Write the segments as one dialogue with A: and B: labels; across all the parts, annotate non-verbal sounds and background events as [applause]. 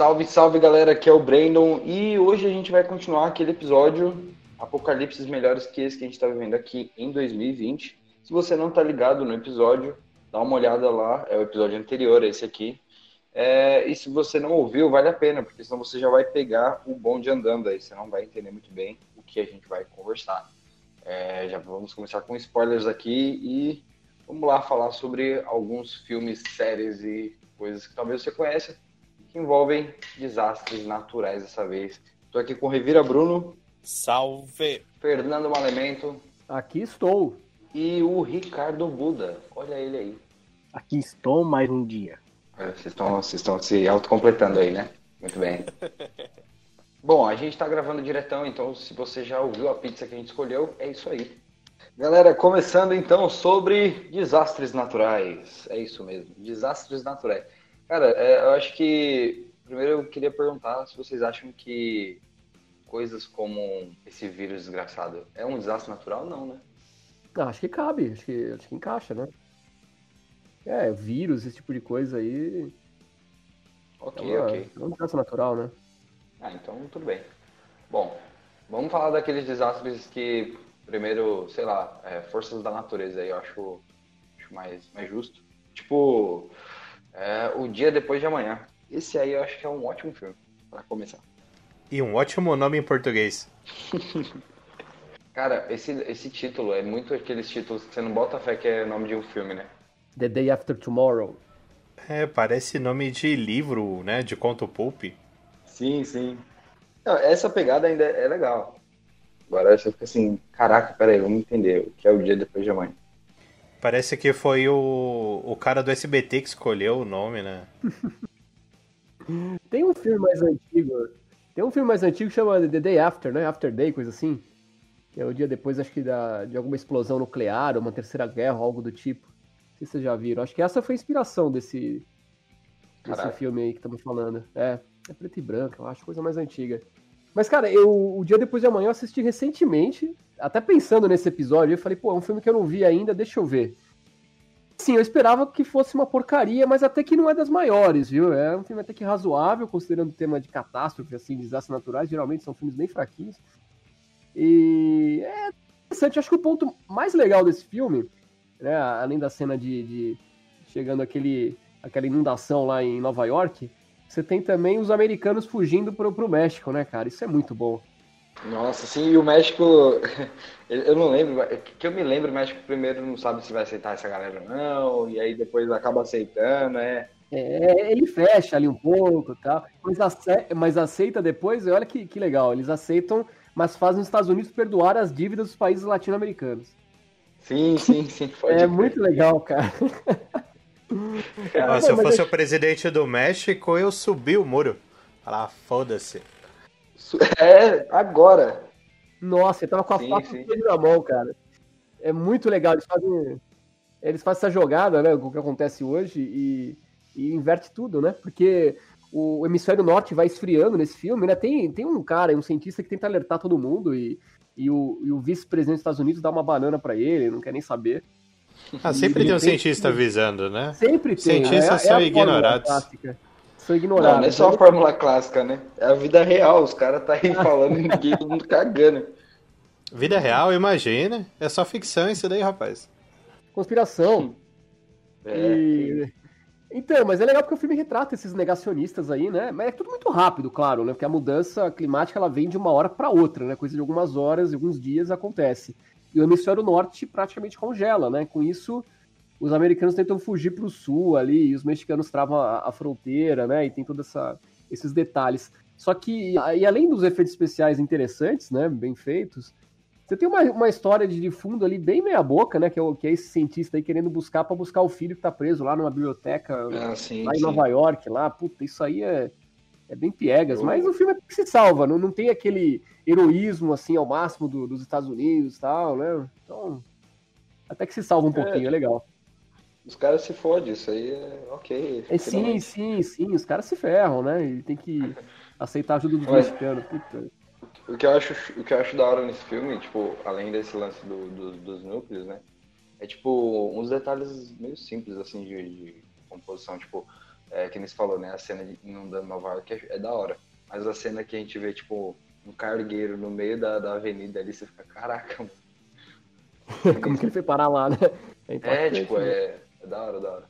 A: Salve, salve galera, aqui é o Brandon e hoje a gente vai continuar aquele episódio Apocalipses melhores que esse que a gente está vivendo aqui em 2020. Se você não está ligado no episódio, dá uma olhada lá, é o episódio anterior a esse aqui. É, e se você não ouviu, vale a pena, porque senão você já vai pegar o bonde andando aí, você não vai entender muito bem o que a gente vai conversar. É, já vamos começar com spoilers aqui e vamos lá falar sobre alguns filmes, séries e coisas que talvez você conheça que envolvem desastres naturais dessa vez. Estou aqui com o Revira Bruno.
B: Salve!
A: Fernando Malemento.
C: Aqui estou.
A: E o Ricardo Buda. Olha ele aí.
C: Aqui estou mais um dia.
A: É, vocês estão, vocês estão se autocompletando aí, né? Muito bem. [laughs] Bom, a gente está gravando diretão, então se você já ouviu a pizza que a gente escolheu, é isso aí. Galera, começando então sobre desastres naturais. É isso mesmo, desastres naturais. Cara, é, eu acho que. Primeiro eu queria perguntar se vocês acham que coisas como esse vírus desgraçado é um desastre natural não, né?
C: Acho que cabe, acho que, acho que encaixa, né? É, vírus, esse tipo de coisa aí.
A: Ok,
C: é
A: ok.
C: É um desastre natural, né?
A: Ah, então tudo bem. Bom, vamos falar daqueles desastres que, primeiro, sei lá, é, forças da natureza aí, eu acho, acho mais, mais justo. Tipo, é O Dia Depois de Amanhã. Esse aí eu acho que é um ótimo filme, para começar.
B: E um ótimo nome em português. [laughs]
A: Cara, esse, esse título é muito aqueles títulos que você não bota fé que é nome de um filme, né?
C: The Day After Tomorrow.
B: É, parece nome de livro, né? De conto pulp.
A: Sim, sim. Não, essa pegada ainda é legal. Agora você fica assim, caraca, peraí, vamos entender o que é o dia depois de amanhã.
B: Parece que foi o, o cara do SBT que escolheu o nome, né?
C: Tem um filme mais antigo. Tem um filme mais antigo que chama The Day After, né? After Day, coisa assim. Que é o dia depois, acho que, da, de alguma explosão nuclear, ou uma terceira guerra, algo do tipo. Não sei se vocês já viram. Acho que essa foi a inspiração desse, desse filme aí que estamos falando. É, é preto e branco, eu acho, coisa mais antiga. Mas, cara, eu, o dia depois de amanhã eu assisti recentemente, até pensando nesse episódio, eu falei, pô, é um filme que eu não vi ainda, deixa eu ver. Sim, eu esperava que fosse uma porcaria, mas até que não é das maiores, viu? É um filme até que razoável, considerando o tema de catástrofe, assim, desastres naturais, geralmente são filmes bem fraquinhos. E é interessante, acho que o ponto mais legal desse filme, né, além da cena de, de chegando aquele, aquela inundação lá em Nova York, você tem também os americanos fugindo pro, pro México, né, cara? Isso é muito bom.
A: Nossa, sim, e o México, [laughs] eu não lembro, que eu me lembro, o México primeiro não sabe se vai aceitar essa galera ou não, e aí depois acaba aceitando, é.
C: É, ele fecha ali um pouco tal, mas, ace mas aceita depois, olha que, que legal, eles aceitam, mas fazem os Estados Unidos perdoar as dívidas dos países latino-americanos.
A: Sim, sim, sim. [laughs]
C: é muito legal, cara. [laughs]
B: Ah, se eu fosse o presidente do México, eu subi o muro. Falar, foda-se. [laughs]
A: É, agora.
C: Nossa, ele tava com a faca na mão, cara. É muito legal. Eles fazem, eles fazem essa jogada, né? O que acontece hoje e, e inverte tudo, né? Porque o hemisfério norte vai esfriando nesse filme, né? Tem, tem um cara, um cientista que tenta alertar todo mundo e, e o, e o vice-presidente dos Estados Unidos dá uma banana para ele, não quer nem saber.
B: Ah, sempre tem um cientista avisando, né?
C: Sempre tem.
B: Cientistas é, são é ignorados
C: são ignorados.
A: Não, não é só a fórmula clássica, né? É a vida real. Os caras tá aí falando e ninguém, todo mundo cagando.
B: Vida real, imagina. É só ficção isso daí, rapaz.
C: Conspiração. É. E... Então, mas é legal porque o filme retrata esses negacionistas aí, né? Mas é tudo muito rápido, claro, né? Porque a mudança climática ela vem de uma hora para outra, né? Coisa de algumas horas, alguns dias acontece. E o hemisfério norte praticamente congela, né? Com isso, os americanos tentam fugir para o sul ali, e os mexicanos travam a, a fronteira, né? E tem todos esses detalhes. Só que, e além dos efeitos especiais interessantes, né? Bem feitos, você tem uma, uma história de, de fundo ali bem meia boca, né? Que é, o, que é esse cientista aí querendo buscar para buscar o filho que tá preso lá numa biblioteca
A: ah, sim,
C: lá em
A: sim.
C: Nova York, lá. Puta, isso aí é, é bem piegas. Mas o filme é que se salva, não, não tem aquele heroísmo assim ao máximo do, dos Estados Unidos e tal, né? Então, até que se salva um pouquinho, é, é legal.
A: Os caras se fodem, isso aí é ok.
C: É, sim, sim, sim, os caras se ferram, né? E tem que [laughs] aceitar a ajuda do Mas, mexicano.
A: O que, eu acho, o que eu acho da hora nesse filme, tipo, além desse lance do, do, dos núcleos, né? É tipo uns detalhes meio simples assim de, de composição, tipo, é, que nem se falou, né? A cena de inundando Nova York é, é da hora. Mas a cena que a gente vê, tipo, um cargueiro no meio da, da avenida ali, você fica, caraca, mano. [laughs]
C: Como que ele foi parar lá, né?
A: É,
C: impactante,
A: tipo,
C: né?
A: é, é da hora, da hora.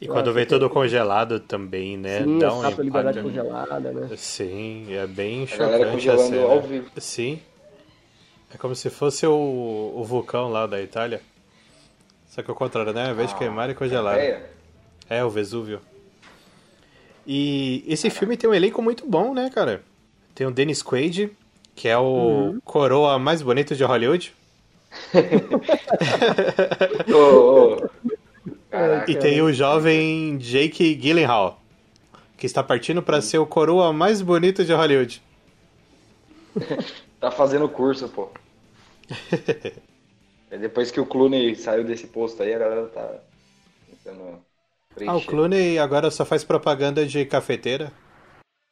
B: E quando
C: que-
B: tudo congelado também, né?
C: Sim,
B: Dá um impacto.
C: congelada, né?
B: Sim, é bem
A: A galera
B: chocante a
A: congelando
B: cena.
A: ao vivo.
B: Sim. É como se fosse o, o vulcão lá da Itália. Só que ao contrário, né? Ao invés de queimar, é congelado.
A: É,
B: É, o Vesúvio. E esse filme tem um elenco muito bom, né, cara? Tem o Dennis Quaid, que é o
C: Uhum.
B: coroa mais bonito de Hollywood. [laughs]
A: ô, ô. Caraca,
B: E tem o jovem Jake Gyllenhaal, que está partindo para ser o coroa mais bonito de Hollywood. [laughs]
A: tá fazendo curso, pô. [laughs] É depois que o Clooney saiu desse posto aí, a galera tá tentando preencher.
B: Ah, o Clooney agora só faz propaganda de cafeteira.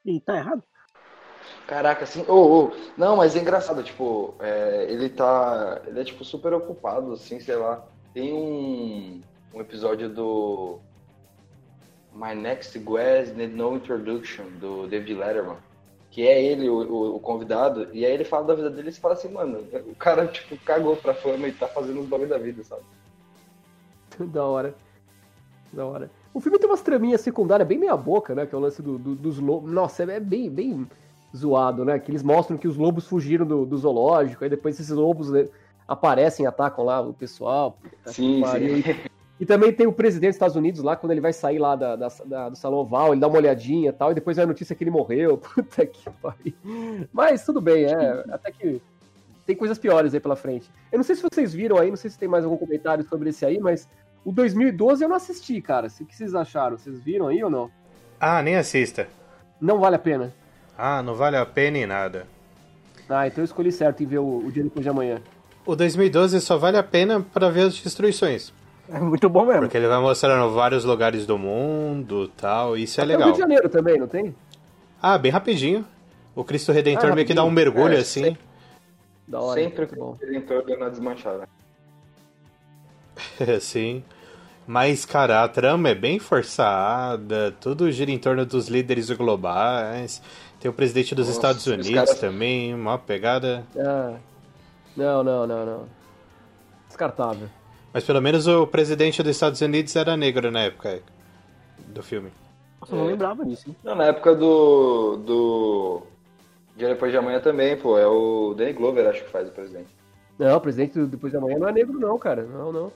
D: Ih, tá errado.
A: Caraca, assim, ô, ô, não, mas é engraçado, tipo, é, ele tá, ele é, tipo, super ocupado, assim, sei lá, tem um, um episódio do My Next Guest Need No Introduction, do David Letterman, que é ele, o, o, o convidado, e aí ele fala da vida dele e fala assim, mano, o cara, tipo, cagou pra fama e tá fazendo os bagulho da vida, sabe? [laughs]
C: da hora. Da hora. O filme tem umas traminhas secundárias bem meia boca, né? Que é o lance do- do- dos lobos. Nossa, é bem, bem zoado, né? Que eles mostram que os lobos fugiram do, do zoológico, aí depois esses lobos né, aparecem e atacam lá o pessoal.
A: Sim, sim.
C: E também tem o presidente dos Estados Unidos lá, quando ele vai sair lá da, da- da- do salão oval, ele dá uma olhadinha e tal, e depois vem a notícia que ele morreu. [laughs] Puta que pariu. Mas tudo bem, é. Até que tem coisas piores aí pela frente. Eu não sei se vocês viram aí, não sei se tem mais algum comentário sobre esse aí, mas o 2012 eu não assisti, cara. O que vocês acharam? Vocês viram aí ou não?
B: Ah, nem assista.
C: Não vale a pena.
B: Ah, não vale a pena em nada.
C: Ah, então eu escolhi certo em ver o, o dia depois de amanhã.
B: O 2012 só vale a pena para ver as destruições.
D: É muito bom mesmo.
B: Porque ele vai mostrando vários lugares do mundo tal. Isso é
C: Tem o
B: legal.
C: Rio de Janeiro também, não tem?
B: Ah, bem rapidinho. O Cristo Redentor
C: Ah,
B: meio que dá um mergulho
A: É,
B: assim.
A: sempre.
C: Da hora.
A: Sempre o Redentor dando a desmanchada. [laughs]
B: Sim. Mas, cara, a trama é bem forçada, tudo gira em torno dos líderes globais. Tem o presidente dos
A: Nossa,
B: Estados
A: os
B: Unidos
A: caras-
B: também, uma pegada.
C: Ah, não, não, não, não. Descartável.
B: Mas pelo menos o presidente dos Estados Unidos era negro na época do filme.
D: Nossa, eu não lembrava disso, hein?
A: Não, na época do. do. Dia depois de amanhã também, pô. É o Danny Glover, acho que faz o presidente.
C: Não, o presidente do depois de amanhã não é negro, não, cara. Não, não.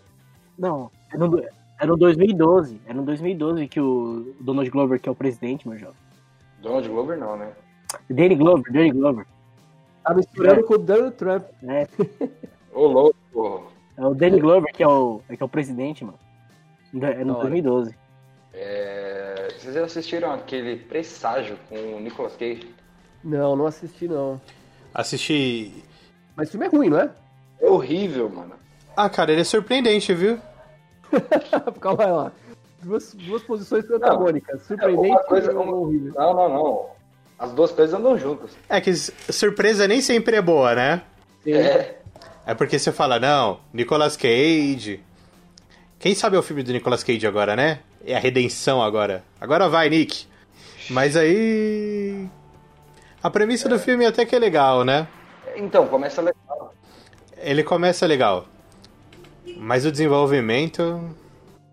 D: Não, é no, é no 2012. É no 2012 que o Donald Glover, que é o presidente, meu jovem.
A: Donald Glover não, né?
D: Danny Glover, Danny Glover.
C: Tá misturando com o Donald Trump.
D: É,
A: Ô, louco,
D: é o Danny Glover que é o, é que é o presidente, mano. É no
C: Da hora.
D: 2012.
A: É, Vocês já assistiram aquele Presságio com o Nicolas Cage?
C: Não, não assisti, não.
B: Assisti.
C: Mas o filme é ruim, não é?
A: É horrível, mano.
B: Ah, cara, ele é surpreendente, viu? [laughs]
C: Calma aí lá. Duas, duas posições antagônicas. Surpreendente
A: uma coisa-
C: e horrível.
A: Não, não, não. As duas coisas andam juntas.
B: É que surpresa nem sempre é boa, né?
C: Sim.
A: É.
B: É porque você fala, não, Nicolas Cage. Quem sabe é o filme do Nicolas Cage agora, né? É a redenção agora. Agora vai, Nick. Mas aí. A premissa do filme até que é legal, né?
A: Então, começa legal.
B: Ele começa legal. Mas o desenvolvimento.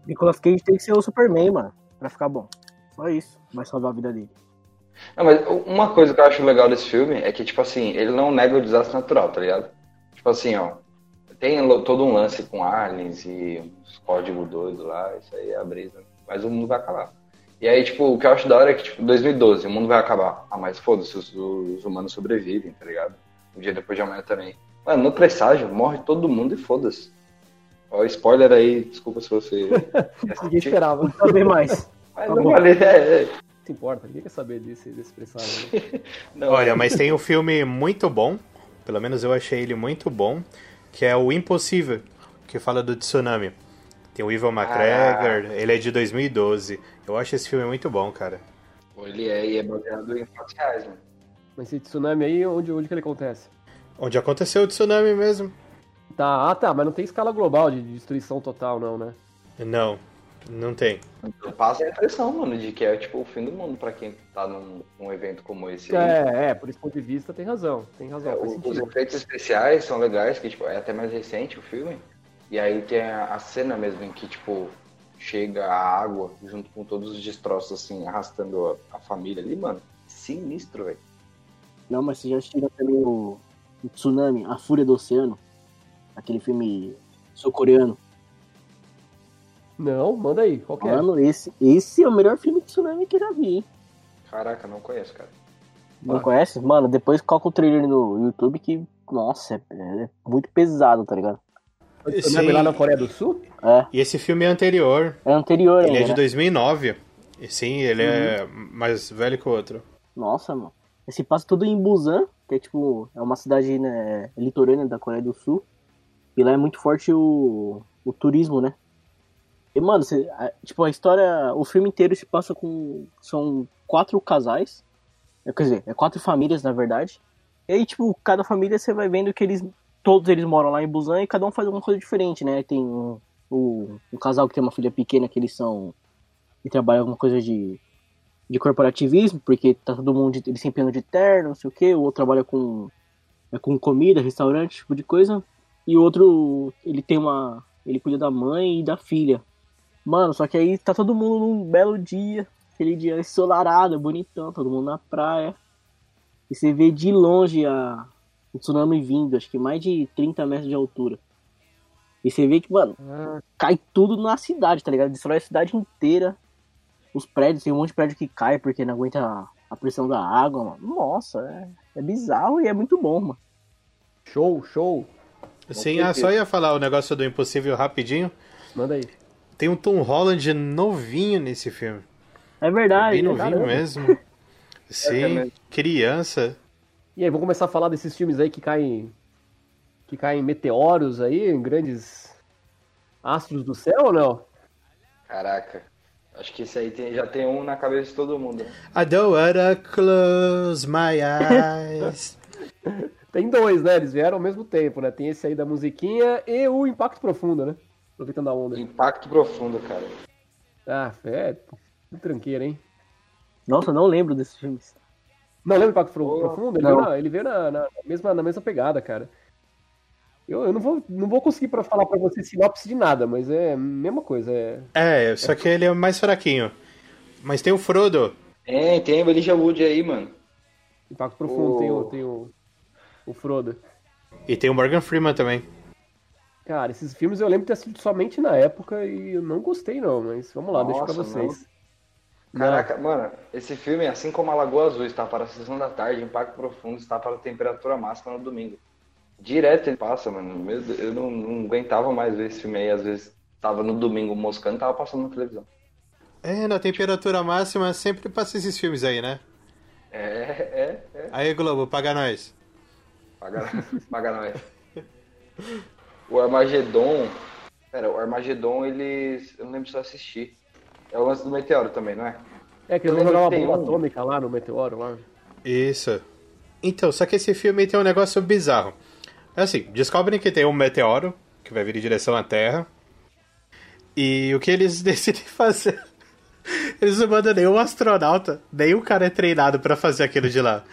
D: Nicolas Cage tem que ser o Superman, mano. Pra ficar bom. Só isso. Vai salvar a vida dele.
A: Não, mas uma coisa que eu acho legal desse filme é que, tipo assim, ele não nega o desastre natural, tá ligado? Tipo assim, ó. Tem todo um lance com aliens e uns códigos doidos lá, isso aí é a brisa. Mas o mundo vai acabar. E aí, tipo, o que eu acho da hora é que, tipo, 2012, o mundo vai acabar. Ah, mas foda-se, os, os humanos sobrevivem, tá ligado? Um dia depois de amanhã também. Mano, no presságio, morre todo mundo e foda-se. Ó, spoiler aí, desculpa se você. [laughs]
C: Ninguém esperava. Não
D: Saber mais.
A: Mas não vale, é, é.
C: se importa, ninguém quer saber desse, desse presságio. né? [laughs]
A: Não,
B: Olha, mas tem um filme muito bom. Pelo menos eu achei ele muito bom. Que é o Impossível. Que fala do tsunami. Tem o Ivan McGregor. Ele é de 2012. Eu acho esse filme muito bom, cara.
A: Ele é, e é baseado em fatos reais, mano.
C: Mas esse tsunami aí, onde, onde que ele acontece?
B: Onde aconteceu o tsunami mesmo.
C: Tá, ah tá, mas não tem escala global de destruição total, não, né?
B: Não, não tem.
A: Então, passa a impressão, mano, de que é tipo o fim do mundo pra quem tá num, num evento como esse. aí.
C: É, é, por esse ponto de vista tem razão, tem razão,
A: É, o- os efeitos especiais são legais, que tipo, é até mais recente o filme. E aí tem a, a cena mesmo em que, tipo, chega a água junto com todos os destroços, assim, arrastando a, a família ali, mano. Sinistro, velho.
D: Não, mas você já assistiu também o, o Tsunami, A Fúria do Oceano? Aquele filme sul-coreano.
C: Não, manda aí, qual que é?
D: Mano, esse, esse é o melhor filme de tsunami que eu já vi, hein?
A: Caraca, não conheço, cara.
D: Não
C: Ah.
D: conhece? Mano, depois coloca o trailer no YouTube que, nossa, é, é muito pesado, tá ligado?
C: Lembra lá na Coreia do Sul?
D: É,
B: E esse filme é anterior.
D: é anterior
B: Ele é
D: ainda,
B: de
D: né?
B: 2009. E sim, ele é mais velho que o outro.
D: Nossa, mano. Esse passa tudo em Busan, que é tipo, é uma cidade né, litorânea da Coreia do Sul. E lá é muito forte o, o turismo, né? E, mano, você- a- tipo, a história, o filme inteiro se passa com. São quatro casais. É, Quer dizer, é quatro famílias, na verdade. E aí, tipo, cada família você vai vendo que eles. Todos eles moram lá em Busan e cada um faz alguma coisa diferente, né? Tem o, um casal que tem uma filha pequena que eles são. que trabalham alguma coisa de de corporativismo, porque tá todo mundo, de, andam de terno, não sei o que, o outro trabalha com, é, com comida, restaurante, tipo de coisa, e o outro, ele tem uma, ele cuida da mãe e da filha. Mano, só que aí tá todo mundo num belo dia, aquele dia ensolarado, bonitão, todo mundo na praia, e você vê de longe a, o tsunami vindo, acho que mais de 30 metros de altura. E você vê que, mano,
C: Ah,
D: cai tudo na cidade, tá ligado? Destrói a cidade inteira. Os prédios, tem um monte de prédio que cai porque não aguenta a, a pressão da água, mano. Nossa, é, é bizarro e é muito bom, mano.
C: show, show.
B: Sim, ah, só ia falar o negócio do impossível rapidinho.
C: Manda aí.
B: Tem um Tom Holland novinho nesse filme.
D: É verdade.
B: Bem
D: né?
B: novinho
C: caramba.
B: mesmo. [laughs] Sim,
A: mesmo.
B: criança.
C: E aí, vamos começar a falar desses filmes aí que caem. que caem meteoros aí, em grandes astros do céu ou não?
A: Caraca. Acho que esse aí tem- já tem um na cabeça de todo mundo.
B: I don't wanna close my eyes. [laughs]
C: Tem dois, né? Eles vieram ao mesmo tempo, né? Tem esse aí da musiquinha e o Impacto Profundo, né? Aproveitando a onda.
A: Impacto profundo, cara.
C: Ah, é. Que tranqueira, hein?
D: Nossa, eu não lembro desses filmes.
C: Não lembra o Impacto Pro-
A: Oh,
C: Profundo? Ele
D: não.
C: veio, na, ele veio na, na mesma, na mesma pegada, cara. Eu, eu não, vou, não vou conseguir pra falar pra você sinopse de nada, mas é a mesma coisa. É...
B: É, só que ele é mais fraquinho. Mas tem o Frodo.
A: Tem, tem o Elijah Wood aí, mano.
C: Impacto Profundo, tem, o, tem o, o Frodo.
B: E tem o Morgan Freeman também.
C: Cara, esses filmes eu lembro de ter assistido somente na época e eu não gostei não, mas vamos lá, deixa pra
A: Nossa,
C: vocês.
A: Caraca, mano, esse filme, assim como a Lagoa Azul está para a sessão da tarde, Impacto Profundo está para a temperatura máxima no domingo. Direto ele passa, mano. Eu não, não aguentava mais ver esse filme aí. Às vezes tava no domingo moscando, tava passando na televisão.
B: É, na temperatura máxima sempre passa esses filmes aí, né?
A: É, é, é.
B: Aí, Globo, paga nós.
A: Paga, [laughs] paga nós. O Armagedon. Pera, o Armagedon, eles. Eu não lembro se eu assisti. É o lance do meteoro também, não é?
C: É que eles
A: Eu
C: vão jogar uma bomba
A: um.
C: atômica lá no meteoro lá.
B: Isso. Então, só que esse filme tem um negócio bizarro. É assim, descobrem que tem um meteoro que vai vir em direção à Terra. E o que eles [laughs] decidem fazer? Eles não mandam nenhum astronauta, nenhum cara é treinado pra fazer aquilo de lá.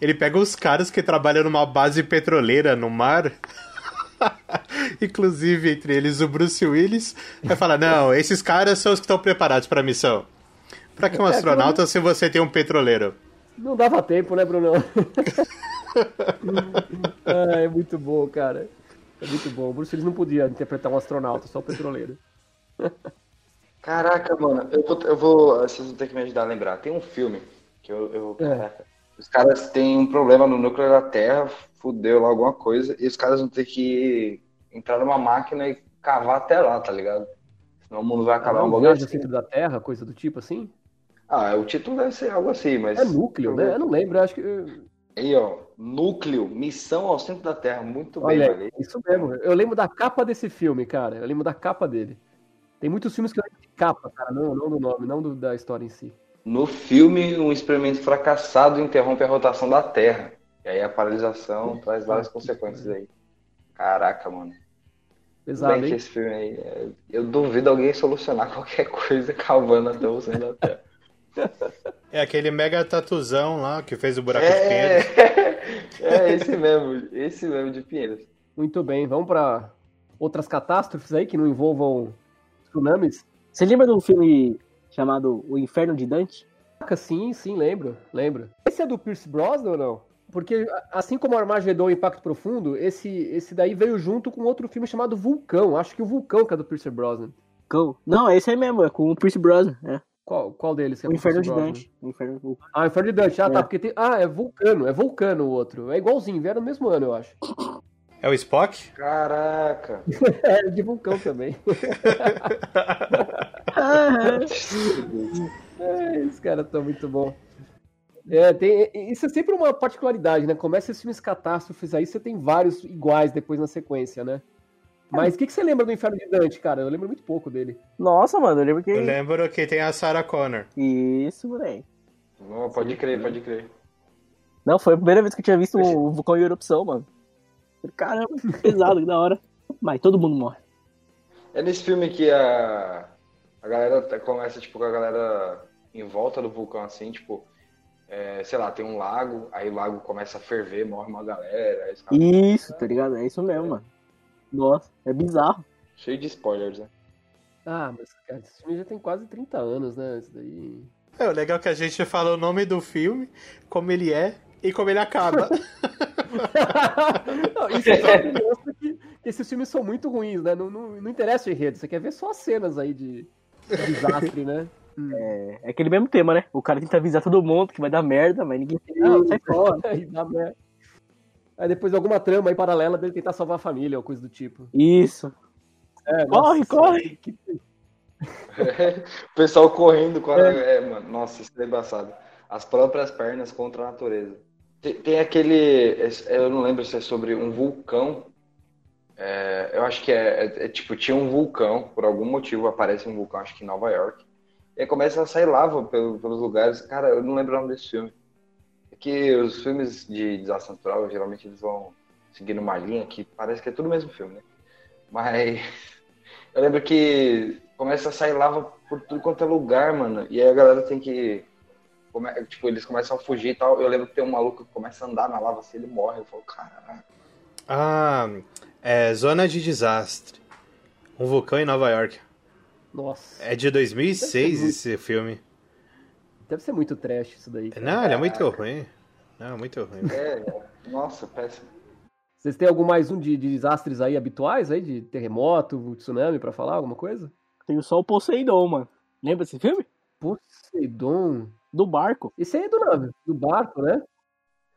B: Ele pega os caras que trabalham numa base petroleira no mar. [laughs] Inclusive, entre eles, o Bruce Willis. Vai falar: Não, esses caras são os que estão preparados pra missão. Pra que um astronauta se você tem um petroleiro?
C: Não dava tempo, né, Brunão? [laughs] ah, [laughs] é muito bom, cara. É muito bom. O Bruce Willis não podia interpretar um astronauta, só o petroleiro. [laughs]
A: Caraca, mano, eu vou, eu vou. Vocês vão ter que me ajudar a lembrar. Tem um filme que eu. eu
C: É.
A: os caras têm um problema no núcleo da Terra, fudeu lá alguma coisa, e os caras vão ter que entrar numa máquina e cavar até lá, tá ligado? Senão o mundo vai acabar
C: Ah,
A: um
C: um
A: bagulho assim.
C: centro da Terra, coisa do tipo assim?
A: Ah, o título deve ser algo assim, mas.
C: É núcleo, né? Eu não lembro, eu acho que.
A: Aí, ó, núcleo, missão ao centro da Terra. Muito bem,
C: Olha,
A: velho.
C: isso mesmo. Eu lembro da capa desse filme, cara. Eu lembro da capa dele. Tem muitos filmes que eu lembro de capa, cara, não, não do nome, não do- da história em si.
A: No filme, um experimento fracassado interrompe a rotação da Terra. E aí a paralisação traz várias consequências aí. Caraca, mano.
C: Pesado,
A: Bem que
C: hein?
A: esse filme aí, é, eu duvido alguém solucionar [laughs] qualquer coisa cavando até o centro da Terra. [laughs]
B: É aquele mega tatuzão lá que fez o buraco.
A: É, [laughs] é esse mesmo, esse mesmo de Pinheiros.
C: Muito bem, vamos para outras catástrofes aí que não envolvam tsunamis?
D: Você lembra de um filme chamado O Inferno de Dante?
C: Caraca, Sim, sim, lembro, lembro. Esse é do Pierce Brosnan ou não? Porque assim como Armagedon e Impacto Profundo, esse, esse daí veio junto com outro filme chamado Vulcão. Acho que o Vulcão que é do Pierce Brosnan.
D: Não, esse aí mesmo, é com o Pierce Brosnan. É.
C: Qual, qual deles que é
D: O Inferno de? Dante. O Inferno.
C: Ah, Inferno de Dante. Ah,
D: É.
C: tá, porque tem... Ah, é Vulcano, é Vulcano o outro. É igualzinho, vieram no mesmo ano, eu acho.
B: É o Spock?
A: Caraca. [laughs]
C: É, de Vulcão também. [laughs] É, esses caras estão muito bons. É, tem, isso é sempre uma particularidade, né? Começa esses filmes catástrofes aí, você tem vários iguais depois na sequência, né? Mas o que, que você lembra do Inferno de Dante, cara? Eu lembro muito pouco dele.
D: Nossa, mano, eu lembro que.
B: Eu lembro que tem a Sarah Connor.
D: Isso, moleque.
A: Não, pode crer, pode crer.
D: Não, foi a primeira vez que eu tinha visto o vulcão em erupção, mano. Caramba, que pesado, que da hora. Mas todo mundo morre.
A: É nesse filme que a, a galera tá- começa, tipo, com a galera em volta do vulcão, assim, tipo, é, sei lá, tem um lago, aí o lago começa a ferver, morre uma galera,
D: Isso, tá ligado? É isso mesmo, mano. Nossa, é bizarro.
A: cheio de spoilers, né?
C: Ah, mas, cara, esse filme já tem quase 30 anos, né? Isso daí.
B: É, o legal é que a gente fala o nome do filme, como ele é e como ele acaba. [laughs] [laughs]
C: não, isso só mostra que, que esses filmes são muito ruins, né? Não, não, não interessa o enredo, você quer ver só as cenas aí de desastre, né?
D: É, é aquele mesmo tema, né? O cara tenta avisar todo mundo que vai dar merda, mas ninguém
C: Não,
D: sai fora. [laughs]
C: Dá merda. Aí depois alguma trama aí paralela dele tentar salvar a família ou coisa do tipo.
D: Isso.
C: É,
D: Corre,
C: nossa,
D: corre!
C: que- [laughs]
A: o pessoal correndo com a... é. mano, nossa, isso é embaçado. As próprias pernas contra a natureza. Tem, tem aquele, eu não lembro se é sobre um vulcão, É, eu acho que é, é- é tipo, tinha um vulcão, por algum motivo aparece um vulcão, acho que em Nova York, e aí começa a sair lava pelo- pelos lugares. Cara, eu não lembro o nome desse filme. Que os filmes de desastre natural, geralmente eles vão seguindo uma linha que parece que é tudo o mesmo filme, né? Mas [laughs] eu lembro que começa a sair lava por tudo quanto é lugar, mano. E aí a galera tem que. come- Tipo, eles começam a fugir e tal. Eu lembro que tem um maluco que começa a andar na lava assim, ele morre. Eu falo, caraca.
B: Ah, é Zona de Desastre. Um vulcão em Nova York.
C: Nossa.
B: É de 2006 esse filme.
C: Deve ser muito trash isso daí. cara.
B: Não, ele é muito ruim. Não, muito ruim.
A: É, nossa, péssimo.
C: Vocês têm algum mais um de, de desastres aí habituais aí? De terremoto, tsunami, pra falar alguma coisa?
D: Tem só o Poseidon, mano. Lembra desse filme?
C: Poseidon.
D: Do barco.
C: Esse aí é do navio, do barco, né?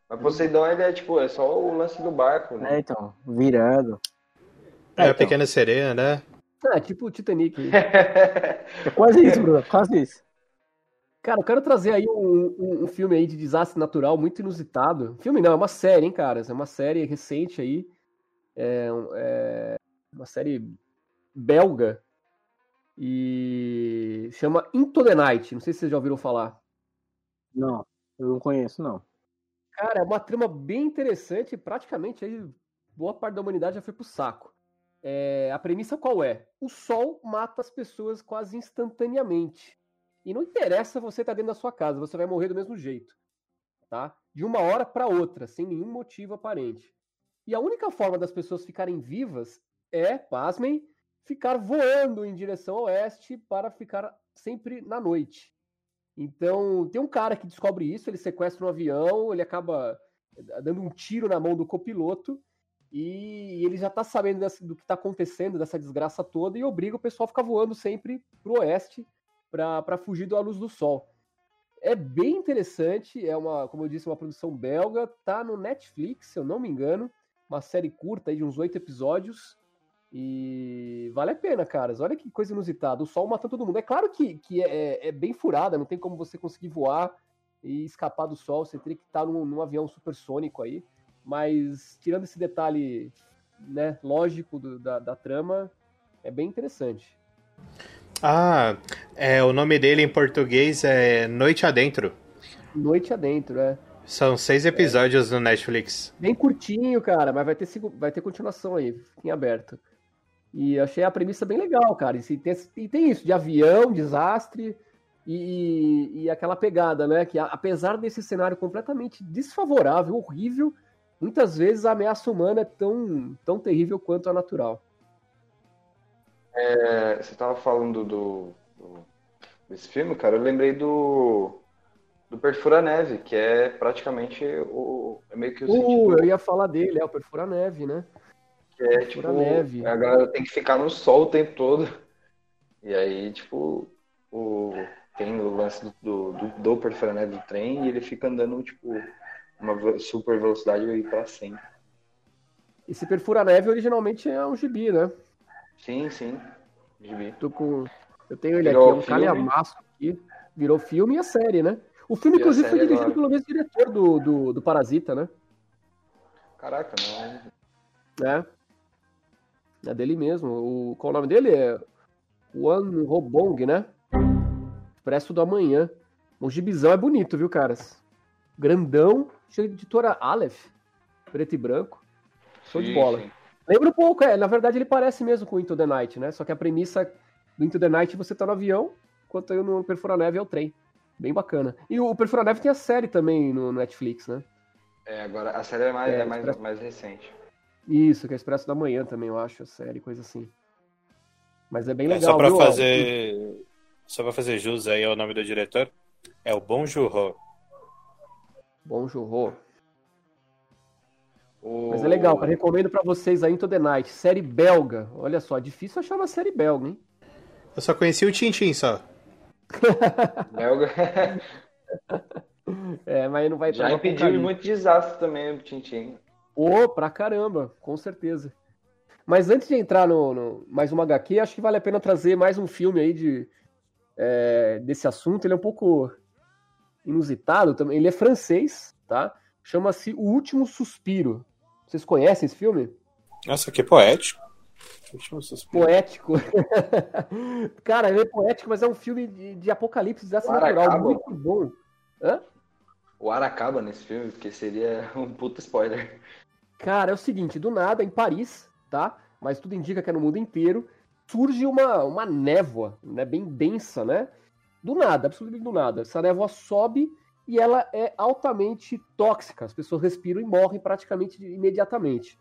A: Mas Poseidon, ele é tipo, é só o lance do barco, né?
D: É, então, virando.
B: É, a
D: então.
B: Pequena Sereia, né?
C: Ah, tipo o Titanic. [laughs]
D: É quase isso, Bruno. Quase isso.
C: Cara, eu quero trazer aí um, um- um filme aí de desastre natural muito inusitado. Filme não, é uma série, hein, cara? É uma série recente aí. É, é uma série belga. E chama Into the Night. Não sei se vocês já ouviram falar.
D: Não, eu não conheço, não.
C: Cara, é uma trama bem interessante. Praticamente aí boa parte da humanidade já foi pro saco. É, a premissa qual é? O sol mata as pessoas quase instantaneamente. E não interessa você estar dentro da sua casa, você vai morrer do mesmo jeito. Tá? De uma hora para outra, sem nenhum motivo aparente. E a única forma das pessoas ficarem vivas é, pasmem, ficar voando em direção ao oeste para ficar sempre na noite. Então, tem um cara que descobre isso, ele sequestra um avião, ele acaba dando um tiro na mão do copiloto e ele já tá sabendo do que tá acontecendo, dessa desgraça toda, e obriga o pessoal a ficar voando sempre pro oeste para fugir da luz do sol. É bem interessante, é uma, como eu disse, uma produção belga, tá no Netflix, se eu não me engano, uma série curta aí de uns oito episódios, e vale a pena, caras. Olha que coisa inusitada. O sol matando todo mundo. É claro que, que é, é bem furada, não tem como você conseguir voar e escapar do sol. Você teria que estar num, num avião supersônico aí. Mas, tirando esse detalhe né, lógico do- da, da trama, é bem interessante.
B: Ah, é, o nome dele em português é Noite Adentro.
C: Noite adentro, é.
B: São seis episódios no Netflix.
C: Bem curtinho, cara, mas vai ter, vai ter continuação aí. Fiquem aberto. E achei a premissa bem legal, cara. E tem, e tem isso, de avião, desastre e, e, aquela pegada, né? Que apesar desse cenário completamente desfavorável, horrível, muitas vezes a ameaça humana é tão, tão terrível quanto a natural.
A: É, você estava falando do, do, desse filme, cara, eu lembrei do do Perfura Neve, que é praticamente o é meio que o
C: uh, sentido... eu ia falar dele, é o Perfura Neve, né?
A: Que é tipo, neve. a galera tem que ficar no sol o tempo todo. E aí, tipo, o, tem o lance do, do, do perfura neve do trem e ele fica andando, tipo, uma super velocidade aí pra sempre.
C: Esse Perfura Neve originalmente é um gibi, né?
A: Sim, sim. Gibi.
C: Tô com... Eu tenho ele Virou aqui, é um calhamaço aqui. Virou filme e a série, né? O filme, inclusive, foi dirigido agora. pelo mesmo diretor do, do, do Parasita, né?
A: Caraca, não.
C: É. É dele mesmo. O, qual o nome dele? É Juan Robong, né? Expresso do Amanhã. O gibizão é bonito, viu, caras? Grandão, cheio de editora Aleph, preto e branco. Show sim, de bola. Sim. Lembra um pouco, é. Na verdade, ele parece mesmo com o Into the Night, né? Só que a premissa do Into the Night você tá no avião, enquanto eu no Perfura Neve é o trem. Bem bacana. E o Perfura Neve tem a série também no Netflix, né?
A: É, agora a série é mais, é, é mais, mais recente.
C: Isso, que é Expresso da Manhã também, eu acho, a série, coisa assim. Mas é bem legal. É
B: só pra viu? fazer. Só pra fazer jus aí ao nome do diretor, é o. Bon Joon-ho.
C: O... Mas é legal, cara. Recomendo para vocês aí Into the Night. Série belga. Olha só, difícil achar uma série belga, hein?
B: Eu só conheci o Tintin só. [laughs]
A: belga.
C: é, mas não vai
A: Já impediu muito desastre também o Tintin.
C: Ô, oh, pra caramba, com certeza. Mas antes de entrar no, no, mais uma HQ, acho que vale a pena trazer mais um filme aí de, é, desse assunto. Ele é um pouco inusitado também. Ele é francês, tá? Chama-se O Último Suspiro. Vocês conhecem esse filme?
B: Nossa, que poético.
C: Poético. [laughs] Cara, ele é poético, mas é um filme de, de apocalipse desastre natural, muito bom. Hã?
A: O ar acaba nesse filme, porque seria um puta spoiler.
C: Cara, é o seguinte, do nada, em Paris, tá? Mas tudo indica que é no mundo inteiro, surge uma, uma névoa, né? Bem densa, né? Do nada, absolutamente do nada. Essa névoa sobe e ela é altamente tóxica. As pessoas respiram e morrem praticamente imediatamente.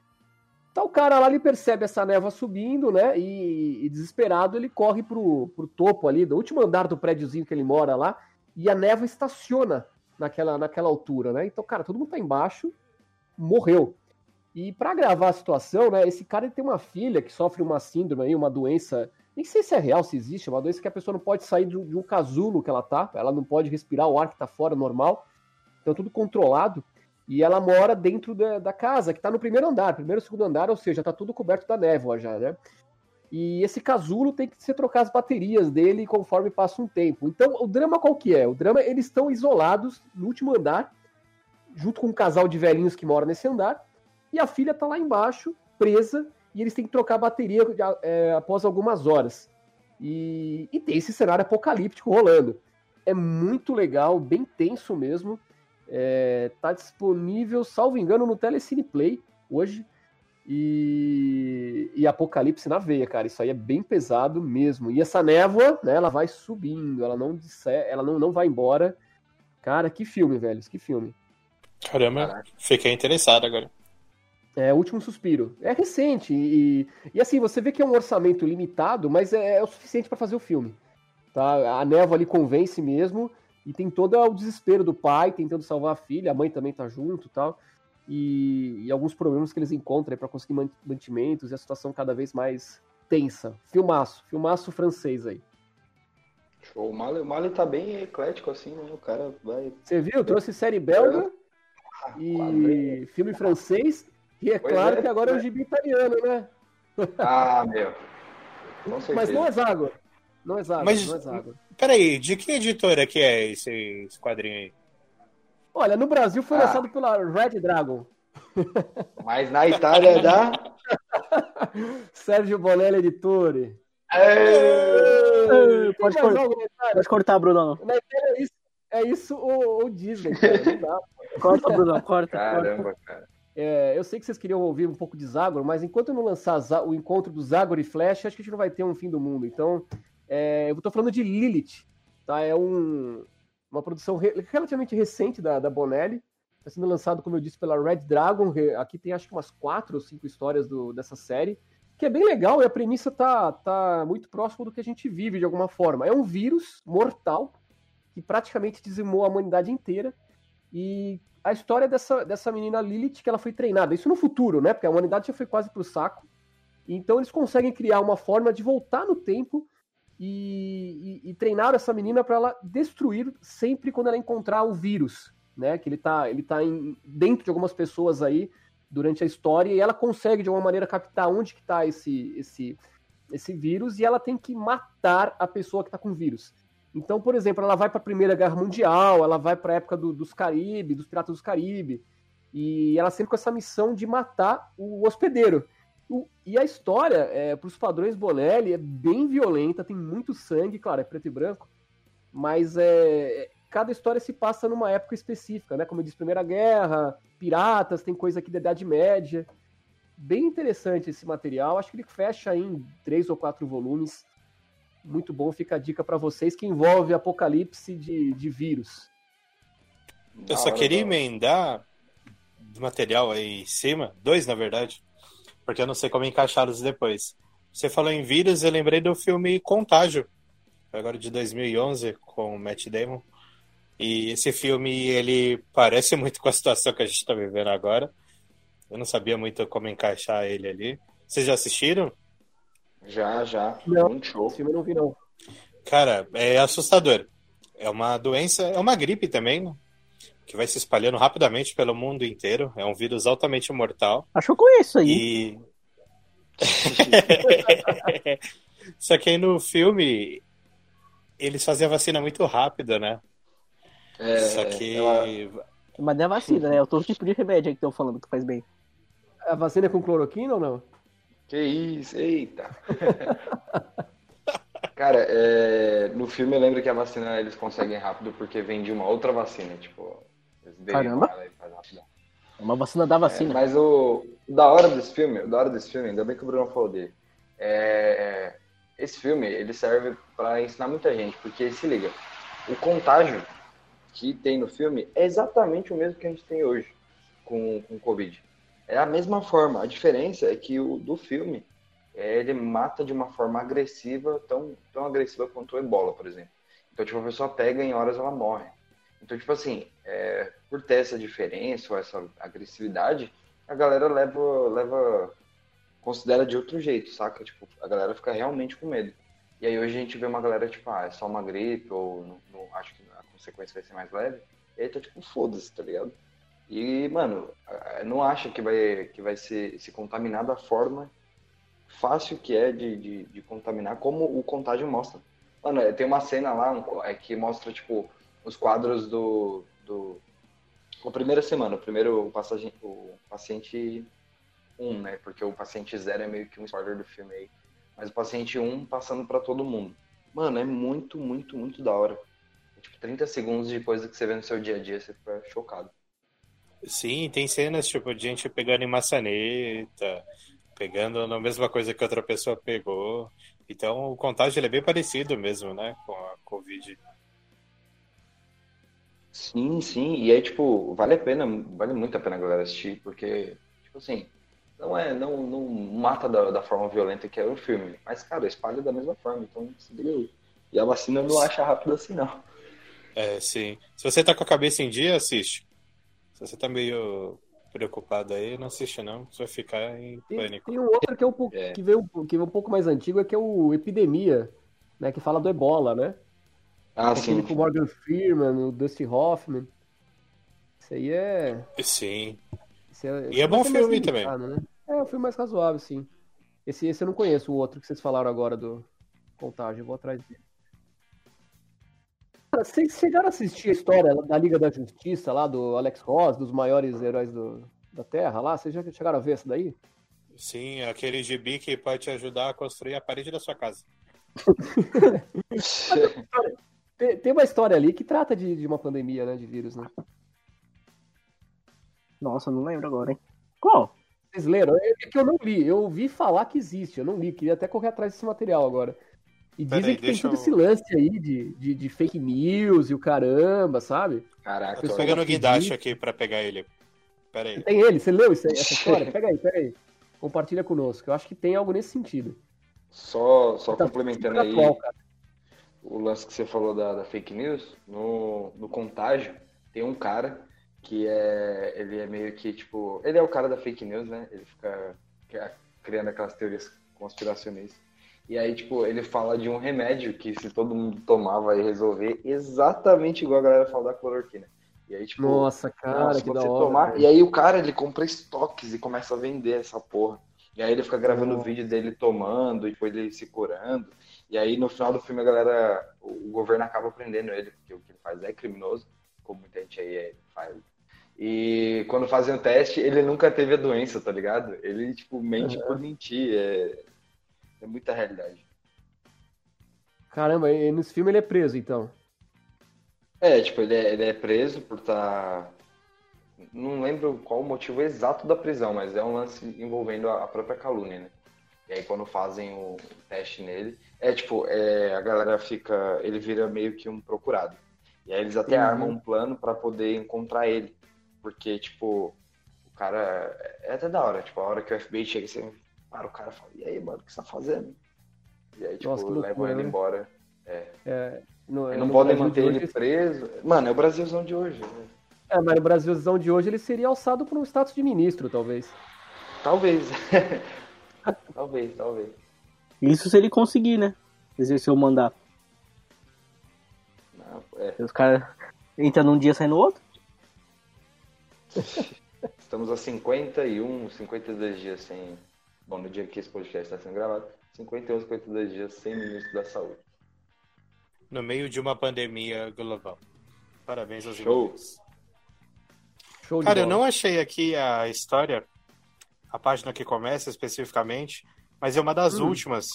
C: Então o cara lá ele percebe essa névoa subindo, né? E, e, desesperado ele corre pro, pro topo ali, do último andar do prédiozinho que ele mora lá, e a névoa estaciona naquela, naquela altura, né? Então, cara, todo mundo tá embaixo, morreu. E para gravar a situação, né? Esse cara ele tem uma filha que sofre uma síndrome aí, uma doença. Nem sei se é real, se existe, é uma doença que a pessoa não pode sair de um casulo que ela tá, ela não pode respirar o ar que tá fora normal. Então, tudo controlado. E ela mora dentro da, da casa, que está no primeiro andar, primeiro segundo andar, ou seja, está tudo coberto da névoa já, né? E esse casulo tem que ser trocar as baterias dele conforme passa um tempo. Então, o drama qual que é? O drama, eles estão isolados no último andar, junto com um casal de velhinhos que mora nesse andar, e a filha está lá embaixo, presa, e eles têm que trocar a bateria é, após algumas horas. E, e tem esse cenário apocalíptico rolando. É muito legal, bem tenso mesmo. É, tá disponível, salvo engano, no Telecine Play hoje. E, e Apocalipse na veia, cara. Isso aí é bem pesado mesmo. E essa névoa, né, ela vai subindo, ela não disser, ela não, não vai embora. Cara, que filme, velhos, que filme.
B: Caramba, fiquei interessado agora.
C: É, Último Suspiro. É recente e, e assim, você vê que é um orçamento limitado, mas é, é o suficiente para fazer o filme. Tá? A névoa ali convence mesmo e tem todo o desespero do pai tentando salvar a filha, a mãe também tá junto tal. E, e alguns problemas que eles encontram para conseguir mantimentos e a situação cada vez mais tensa. Filmaço, filmaço francês aí.
A: Show. O Mali, o Mali tá bem eclético assim, né? O cara vai.
C: Você viu? Trouxe série belga ah, e filme francês. E é pois claro é, que agora é o gibi italiano, né?
A: Ah, meu. [laughs]
C: Mas não é Zago. Não é Zago, Mas, não é Zago.
B: Peraí, de que editora que é esse, esse quadrinho aí?
C: Olha, no Brasil foi ah. lançado pela Red Dragon. [laughs]
A: Mas na Itália é da. [laughs]
C: Sérgio Bonelli Editore.
D: É... Pode, cor... Pode, cortar, Bruno.
C: Na Itália é isso, é isso ou, ou Disney, cara. Não
D: dá, corta, Bruno, corta.
A: Caramba, cara.
C: É, eu sei que vocês queriam ouvir um pouco de Zagor, mas enquanto eu não lançar o encontro do Zagor e Flash, acho que a gente não vai ter um fim do mundo. Então, é, eu estou falando de Lilith, tá? É um, uma produção re, relativamente recente da, da Bonelli. Está sendo lançado, como eu disse, pela Red Dragon. Aqui tem acho que umas quatro ou cinco histórias do, dessa série, que é bem legal e a premissa tá, tá muito próxima do que a gente vive de alguma forma. É um vírus mortal que praticamente dizimou a humanidade inteira. E a história dessa, dessa menina Lilith, que ela foi treinada, isso no futuro, né? Porque a humanidade já foi quase pro saco. Então eles conseguem criar uma forma de voltar no tempo e, e, e treinar essa menina para ela destruir sempre quando ela encontrar o vírus, né? Que ele tá, ele tá em, dentro de algumas pessoas aí durante a história e ela consegue de alguma maneira captar onde que tá esse, esse, esse vírus e ela tem que matar a pessoa que tá com o vírus. Então, por exemplo, ela vai para a Primeira Guerra Mundial, ela vai para a época do, dos Caribe, dos Piratas dos Caribe, e ela sempre com essa missão de matar o hospedeiro. O, e a história, é, para os padrões Bonelli, é bem violenta, tem muito sangue, claro, é preto e branco, mas é, cada história se passa numa época específica, né? Como eu disse, Primeira Guerra, piratas, tem coisa aqui da Idade Média. Bem interessante esse material, acho que ele fecha em três ou quatro volumes muito bom, fica a dica para vocês, que envolve apocalipse de, de vírus.
B: Eu só queria emendar do material aí em cima, dois na verdade, porque eu não sei como encaixá-los depois. Você falou em vírus, eu lembrei do filme Contágio, agora de 2011, com o Matt Damon. E esse filme, ele parece muito com a situação que a gente está vivendo agora. Eu não sabia muito como encaixar ele ali. Vocês já assistiram?
A: Já, já.
C: Não, Muito show. Esse filme eu não vi, não.
B: Cara, é assustador. É uma doença, é uma gripe também, né? Que vai se espalhando rapidamente pelo mundo inteiro. É um vírus altamente mortal.
D: Acho que eu conheço aí.
B: E... [laughs] Só que aí no filme eles faziam a vacina muito rápida, né?
A: É,
B: Só que.
D: Ela... Mas não é vacina, né? É todo tipo de remédio que estão falando que faz bem.
C: A vacina é com cloroquina ou não?
A: Que isso, eita. [laughs] Cara, é... no filme eu lembro que a vacina eles conseguem rápido porque vem de uma outra vacina, tipo, eles
D: Caramba. É uma vacina da vacina.
A: É, mas o... o da hora desse filme, o da hora desse filme, ainda bem que o Bruno falou dele. É... Esse filme, ele serve para ensinar muita gente, porque se liga, o contágio que tem no filme é exatamente o mesmo que a gente tem hoje com o Covid. É a mesma forma. A diferença é que o do filme é, ele mata de uma forma agressiva, tão, tão agressiva quanto o ebola, por exemplo. Então, tipo, a pessoa pega e em horas ela morre. Então, tipo assim, é, por ter essa diferença ou essa agressividade, a galera leva, leva, considera de outro jeito, saca? Tipo, a galera fica realmente com medo. E aí hoje a gente vê uma galera, tipo, ah, é só uma gripe, ou não, não, acho que a consequência vai ser mais leve. E aí tá tipo, foda-se, tá ligado? E, mano, não acha que vai, que vai ser, se contaminar da forma fácil que é de, de, de contaminar, como o contágio mostra. Mano, é, tem uma cena lá um, é, que mostra, tipo, os quadros do, do... A primeira semana, o primeiro o, passagem, o paciente 1, né? Porque o paciente 0 é meio que um spoiler do filme aí. Mas o paciente 1 passando para todo mundo. Mano, é muito, muito, muito da hora. É, tipo, 30 segundos de coisa que você vê no seu dia a dia, você fica chocado.
B: Sim, tem cenas tipo de gente pegando em maçaneta, pegando na mesma coisa que outra pessoa pegou. Então o contágio é bem parecido mesmo, né, com a Covid.
A: Sim, sim. E aí, tipo, vale a pena, vale muito a pena a galera assistir, porque, tipo assim, não é, não, não mata da, da forma violenta que é o filme, mas, cara, espalha da mesma forma, então se liga E a vacina não acha rápido assim, não.
B: É, sim. Se você tá com a cabeça em dia, assiste. Se você tá meio preocupado aí, não assiste não, você vai ficar em pânico.
C: Tem um outro que, é um pouco, é. que, veio, que veio um pouco mais antigo, é que é o Epidemia, né, que fala do ebola, né?
A: Ah, Aquele sim.
C: com o Morgan Freeman, o Dusty Hoffman. Isso aí é...
B: Sim.
C: É...
B: E é bom filme também.
C: Né? É, um filme mais razoável, sim. Esse, esse eu não conheço, o outro que vocês falaram agora do Contágio, eu vou atrás dele. Vocês chegaram a assistir a história da Liga da Justiça lá, do Alex Ross, dos maiores heróis do, da Terra lá? Vocês já chegaram a ver essa daí?
B: Sim, aquele gibi que pode te ajudar a construir a parede da sua casa. [laughs]
C: tem, tem, uma história ali que trata de, de uma pandemia, né? De vírus, né?
D: Nossa, não lembro agora, hein? Qual?
C: Vocês leram? É que eu não li. Eu ouvi falar que existe. Eu não li. Queria até correr atrás desse material agora. E
B: Pera
C: dizem
B: aí,
C: que tem todo
B: eu-
C: esse lance aí de, de, de fake news e o caramba, sabe?
A: Caraca,
B: Eu tô pegando o guindaste aqui pra pegar ele. Pera aí.
C: Tem ele? Você leu isso aí, essa [laughs] história? Pega aí, pega aí. Compartilha conosco. Eu acho que tem algo nesse sentido.
A: só, só
C: Tá
A: complementando aí
C: atual,
A: o lance que você falou da, da fake news, no, no contágio, tem um cara que é. Ele é meio que, tipo. Ele é o cara da fake news, né? Ele fica criando aquelas teorias conspiracionistas. E aí, tipo, ele fala de um remédio que se todo mundo tomar vai resolver exatamente igual a galera fala da cloroquina. E aí, tipo,
C: Nossa, cara,
A: nossa,
C: que da
A: você
C: hora.
A: tomar. E aí o cara, ele compra estoques e começa a vender essa porra. E aí ele fica gravando o
C: Nossa.
A: vídeo dele tomando, e depois ele se curando. E aí no final do filme a galera, o governo acaba prendendo ele, porque o que ele faz é criminoso, como muita gente aí é- faz. E quando fazem o teste, ele nunca teve a doença, tá ligado? Ele, tipo, mente por mentir. É, é muita realidade.
C: Caramba, e nesse filme ele é preso, então.
A: É, tipo, ele é, ele é preso por estar. Não lembro qual o motivo exato da prisão, mas é um lance envolvendo a própria calúnia, né? E aí quando fazem o teste nele, é tipo, é, a galera fica. Ele vira meio que um procurado. E aí eles até
C: Uhum.
A: armam um plano pra poder encontrar ele. Porque, tipo, o cara. É até da hora, tipo, a hora que o FBI chega, você para o cara e fala, e aí, mano, o que você tá fazendo? E aí, tipo,
C: Nossa,
A: levam
C: loucura,
A: ele
C: né?
A: embora.
C: É, no,
A: E não
C: no
A: podem manter ele
C: hoje-
A: preso. Mano, é o Brasilzão de hoje. né?
C: É, mas no Brasilzão de hoje ele seria alçado por um status de ministro, talvez.
A: Talvez. [laughs] talvez, talvez.
D: Isso se ele conseguir, né? Exercer o mandato.
A: Não, é,
D: Os caras entram num dia e saem no outro.
A: estamos a 51, 52 dias sem. Bom, no dia que esse podcast está sendo gravado, 51, 52 dias sem ministro da saúde.
B: No meio de uma pandemia global. Parabéns aos
A: Show.
C: Show de
B: Cara, eu não achei aqui a história, a página que começa especificamente, mas é uma das
C: Hum.
B: últimas.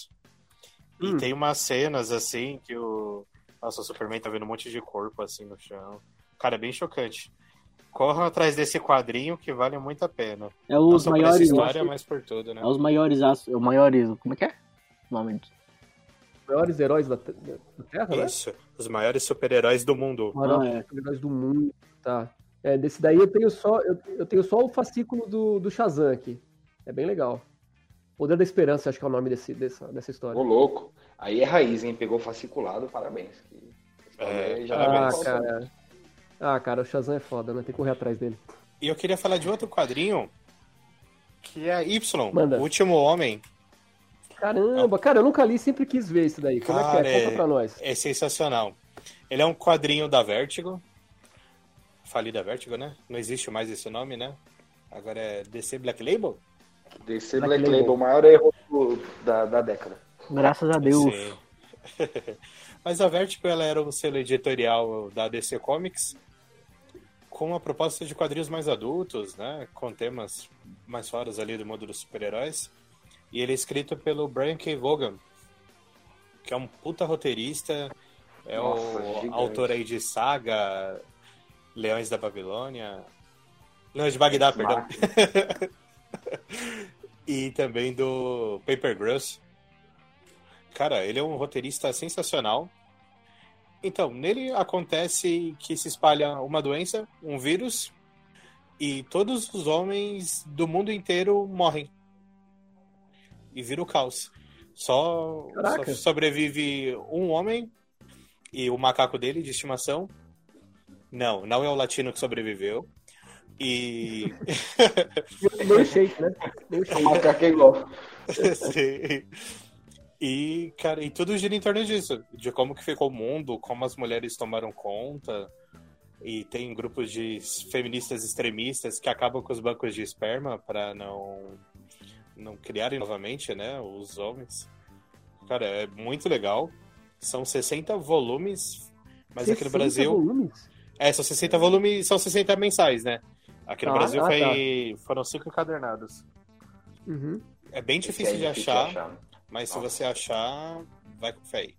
B: E
C: Hum.
B: tem umas cenas assim que o. Nossa, o Superman tá vendo um monte de corpo assim no chão. Cara, é bem chocante. Corram atrás desse quadrinho que vale muito a pena.
D: É
B: Não
D: os
B: essa
D: maiores.
B: história, mas por tudo, né?
D: É os maiores. aço- O maiores. Como é que é? O nome disso?
C: Os maiores heróis da, da Terra, né?
B: Isso. Os maiores super-heróis do mundo.
C: Os maiores
D: Ah, é.
C: heróis do mundo, tá. É, desse daí eu tenho só, eu, eu tenho só o fascículo do, do Shazam aqui. É bem legal. Poder da Esperança, acho que é o nome desse, dessa, dessa história.
A: Ô, louco. Aí é raiz, hein? Pegou fasciculado, parabéns. Que-
B: É,
A: já
B: parabéns.
A: vai
C: Ah, cara. Ah, cara, o Shazam é foda, né? Tem que correr atrás dele.
B: E eu queria falar de outro quadrinho que é Y,
C: Manda.
B: o último homem.
C: Caramba, cara, eu nunca li, sempre quis ver isso daí. Como é
B: Cara,
C: que é? Conta
B: é-
C: pra nós.
B: É sensacional. Ele é um quadrinho da Vertigo. Falei da Vertigo, né? Não existe mais esse nome, né? Agora é DC Black Label?
A: DC
C: Black
A: Black,
C: Label.
A: Label, o maior erro do- da, da década.
D: Graças a Deus.
B: Sim. [laughs] Mas a Vertigo ela era um selo editorial da DC Comics com uma proposta de quadrinhos mais adultos, né? Com temas mais fora ali do mundo dos super-heróis. E ele é escrito pelo Brian K. Vaughan, que é um puta roteirista, é
A: Nossa,
B: o
A: gigante.
B: autor aí de Saga, Leões da Babilônia, Leões de Bagdá, perdão, [laughs] e também do Paper Girls. Cara, ele é um roteirista sensacional. Então, nele acontece que se espalha uma doença, um vírus, e todos os homens do mundo inteiro morrem. E vira o caos. Só, só sobrevive um homem e o macaco dele de estimação. Não, não é o latino que sobreviveu. E.
C: O shake, né? Nem o
A: O
C: shake.
A: macaco é igual. [laughs]
B: Sim. E, cara, e tudo gira em torno disso, de como que ficou o mundo, como as mulheres tomaram conta. E tem grupos de feministas extremistas que acabam com os bancos de esperma para não não criarem novamente, né, os homens. Cara, é muito legal. São 60 volumes, mas aqui no
C: 60
B: Brasil
C: volumes?
B: é, são 60 volumes, são 60 mensais, né? Aqui no
C: Ah,
B: Brasil
C: ah,
B: foi, foram cinco encadernados.
C: Uhum.
B: É bem difícil
A: aí
B: de
A: é
B: achar,
A: achar.
B: Mas se
A: Nossa.
B: você achar, vai com fé aí.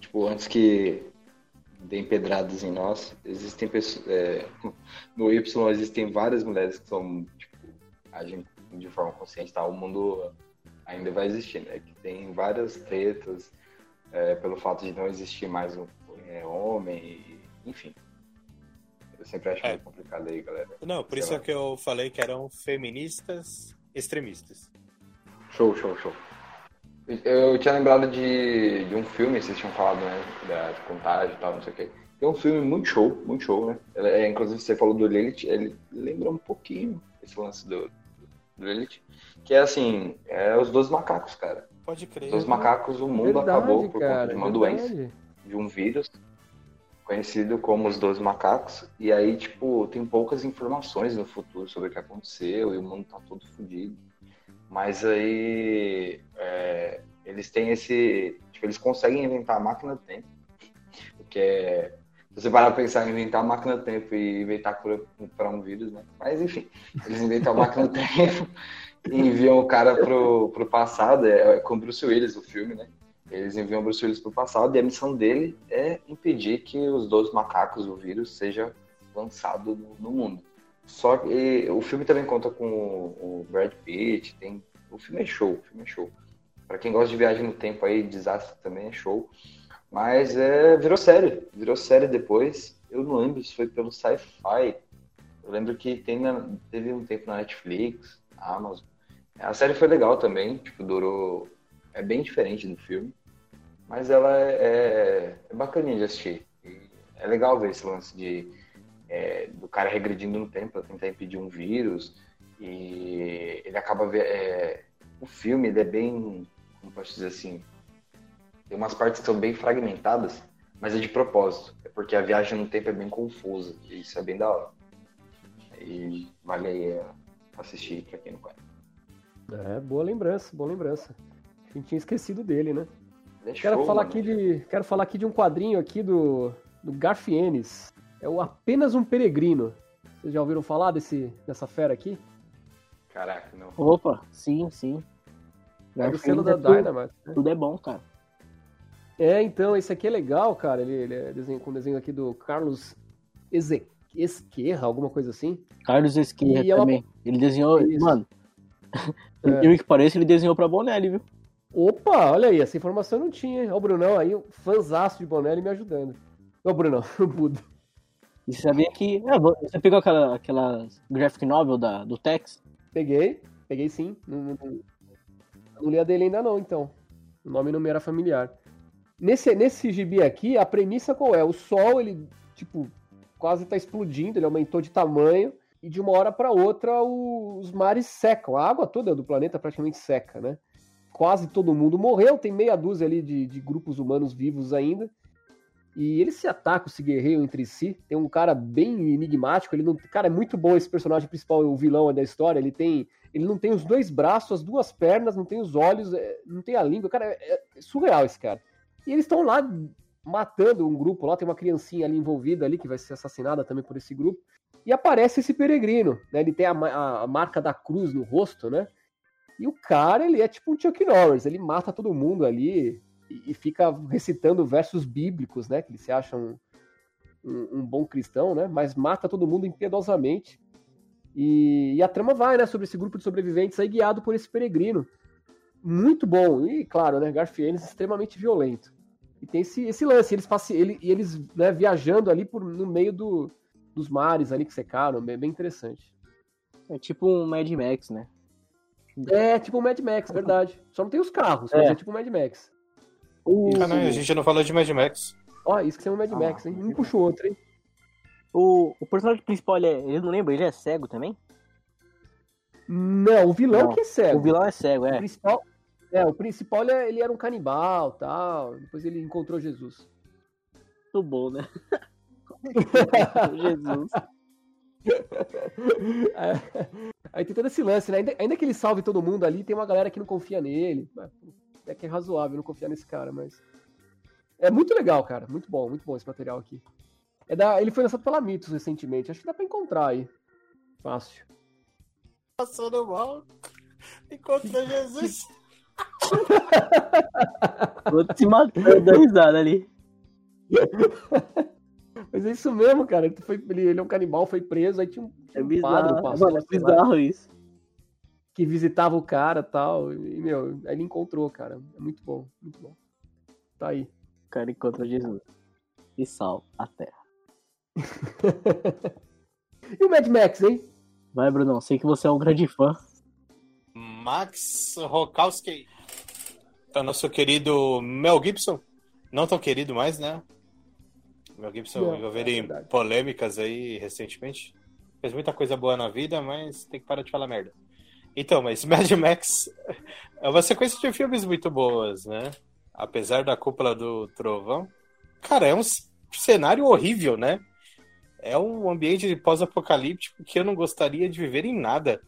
A: Tipo, antes que deem pedradas em nós, existem pessoas. é, [laughs] no Y existem várias mulheres que são tipo, agem de forma consciente, tá? O mundo ainda vai existir, né? Que tem várias tretas é, pelo fato de não existir mais um é, homem, enfim. Eu sempre acho
B: É.
A: meio complicado aí, galera.
B: Não, por
A: Sei
B: isso
A: lá.
B: é que eu falei que eram feministas extremistas.
A: Show, show, show. Eu tinha lembrado de, de um filme, vocês tinham falado, né? Da contagem e tal, não sei o quê. Tem um filme muito show, muito show, né? Ele é, inclusive, você falou do Lilith, ele lembra um pouquinho esse lance do, do Lilith. Que é assim, é os dois macacos, cara.
B: Pode crer.
A: Os dois macacos, o mundo
C: Verdade,
A: acabou por
C: cara,
A: conta de uma doença,
C: verdade.
A: de um vírus, conhecido como os dois macacos. E aí, tipo, tem poucas informações no futuro sobre o que aconteceu e o mundo tá todo fodido. Mas aí é, eles têm esse. Tipo, eles conseguem inventar a máquina do tempo. O que é. Se você parar pra pensar em inventar a máquina do tempo e inventar cura para um vírus, né? Mas enfim, eles inventam a máquina do [laughs] tempo e enviam o cara pro, pro passado, é, é com Bruce Willis o filme, né? Eles enviam o Bruce Willis pro passado e a missão dele é impedir que os dois macacos, o vírus, seja lançado no, no mundo. Só que o filme também conta com o, o Brad Pitt, tem, o filme é show, o filme é show. Pra quem gosta de viagem no tempo aí, desastre também é show. Mas é, virou série, virou série depois. Eu não lembro se foi pelo Sci-Fi. Eu lembro que tem na- teve um tempo na Netflix, na Amazon. A série foi legal também, tipo, durou. É bem diferente do filme. Mas ela é, é, é bacaninha de assistir. E é legal ver esse lance de é, do cara regredindo no tempo para tentar impedir um vírus. E ele acaba. É, o filme ele é bem. Como posso dizer assim? Tem umas partes que são bem fragmentadas, mas é de propósito. É porque a viagem no tempo é bem confusa. E isso é bem da hora. E vale aí é, assistir pra quem não conhece.
C: É, boa lembrança, boa lembrança. A gente tinha esquecido dele, né?
A: É
C: Quero
A: show,
C: falar
A: mano.
C: aqui de, quero falar aqui de um quadrinho aqui do do Garfienes. É o apenas um peregrino. Vocês já ouviram falar desse dessa fera aqui?
A: Caraca, não.
D: Opa, sim, sim.
C: É do selo da
D: é tudo,
C: Dynamite. né?
D: tudo é bom, cara.
C: É, então, esse aqui é legal, cara. Ele, ele é desenho, com desenho aqui do Carlos Eze- Esquerra, alguma coisa assim.
D: Carlos Esquerra
C: E é
D: também. Ele desenhou.
C: Isso.
D: Mano, [laughs]
C: É.
D: eu que pareça, ele desenhou pra Bonelli, viu?
C: Opa, olha aí, essa informação eu não tinha. hein? Ó, o Brunão aí, um fãzaço de Bonelli me ajudando. Ô, Brunão, [laughs] o Buda.
D: E sabia que. É, você pegou aquela, aquela graphic novel da, do Tex?
C: Peguei, peguei sim. Não, não, não li a dele ainda não, então. O nome não me era familiar. Nesse, nesse gibi aqui, a premissa qual é? O Sol, ele, tipo, quase tá explodindo, ele aumentou de tamanho, e de uma hora para outra o- os mares secam. A água toda do planeta praticamente seca, né? Quase todo mundo morreu, tem meia dúzia ali de, de grupos humanos vivos ainda. E eles se atacam, se guerreiam entre si. Tem um cara bem enigmático. Ele não, cara, é muito bom esse personagem principal, o vilão da história. Ele tem, ele não tem os dois braços, as duas pernas, não tem os olhos, é, não tem a língua. Cara, é, é surreal esse cara. E eles estão lá matando um grupo. Lá tem uma criancinha ali envolvida ali que vai ser assassinada também por esse grupo. E aparece esse peregrino, né? Ele tem a, a marca da cruz no rosto, né? E o cara, ele é tipo um Chuck Norris. Ele mata todo mundo ali e, fica recitando versos bíblicos, né? Que ele se acha um, um, um bom cristão, né? Mas mata todo mundo impiedosamente. E, e a trama vai, né? Sobre esse grupo de sobreviventes aí guiado por esse peregrino. Muito bom. E, claro, né? Garfienes extremamente violento. E tem esse, esse lance, eles, passe, ele, e eles né, viajando ali por, no meio do, dos mares ali que secaram, bem, bem interessante.
D: É tipo um Mad Max, né?
C: É tipo o Mad Max, verdade. Só não tem os carros,
D: É.
C: mas é tipo o Mad Max.
D: O,
B: Caralho, a gente não falou de Mad Max.
C: Ó, isso que é um Mad
A: Ah,
C: Max, hein? Um puxa o outro, hein?
D: o, o personagem principal, ele, é, ele não lembra, ele é cego também?
C: Não, o vilão
D: Não,
C: que é cego.
D: O vilão é cego,
C: O
D: é.
C: principal, é, o principal ele, é- ele era um canibal tal. Depois ele encontrou Jesus.
D: Muito bom, né? [laughs] Jesus.
C: Aí tem todo esse lance, né? Ainda, ainda que ele salve todo mundo ali, tem uma galera que não confia nele. É que é razoável não confiar nesse cara, mas. É muito legal, cara. Muito bom, muito bom esse material aqui. É da, ele foi lançado pela Mitos recentemente. Acho que dá pra encontrar aí. Fácil.
B: Passando mal. Encontra Jesus. [laughs]
D: Vou se matando da risada ali. [laughs]
C: Mas é isso mesmo, cara. Ele, foi, ele, ele é um canibal, foi preso, aí tinha um,
D: É bizarro.
C: padre, um pastor,
D: Mano, é bizarro isso.
C: Que visitava o cara e tal. E, meu, aí ele encontrou, cara. É muito bom, muito bom. Tá aí.
D: O cara encontra Jesus. E sal a terra. [laughs]
C: e o Mad Max, hein?
D: Vai, Brunão. Sei que você é um grande fã.
B: Max Rokowski. É nosso querido Mel Gibson. Não tão querido mais, né? Mel Gibson
C: Não,
B: envolvido
C: é
B: em polêmicas aí recentemente. Fez muita coisa boa na vida, mas tem que parar de falar merda. Então, mas [laughs] Mad Max é uma sequência de filmes muito boas, né? Apesar da cúpula do trovão. Cara, é um cenário horrível, né? É um ambiente pós-apocalíptico que eu não gostaria de viver em nada.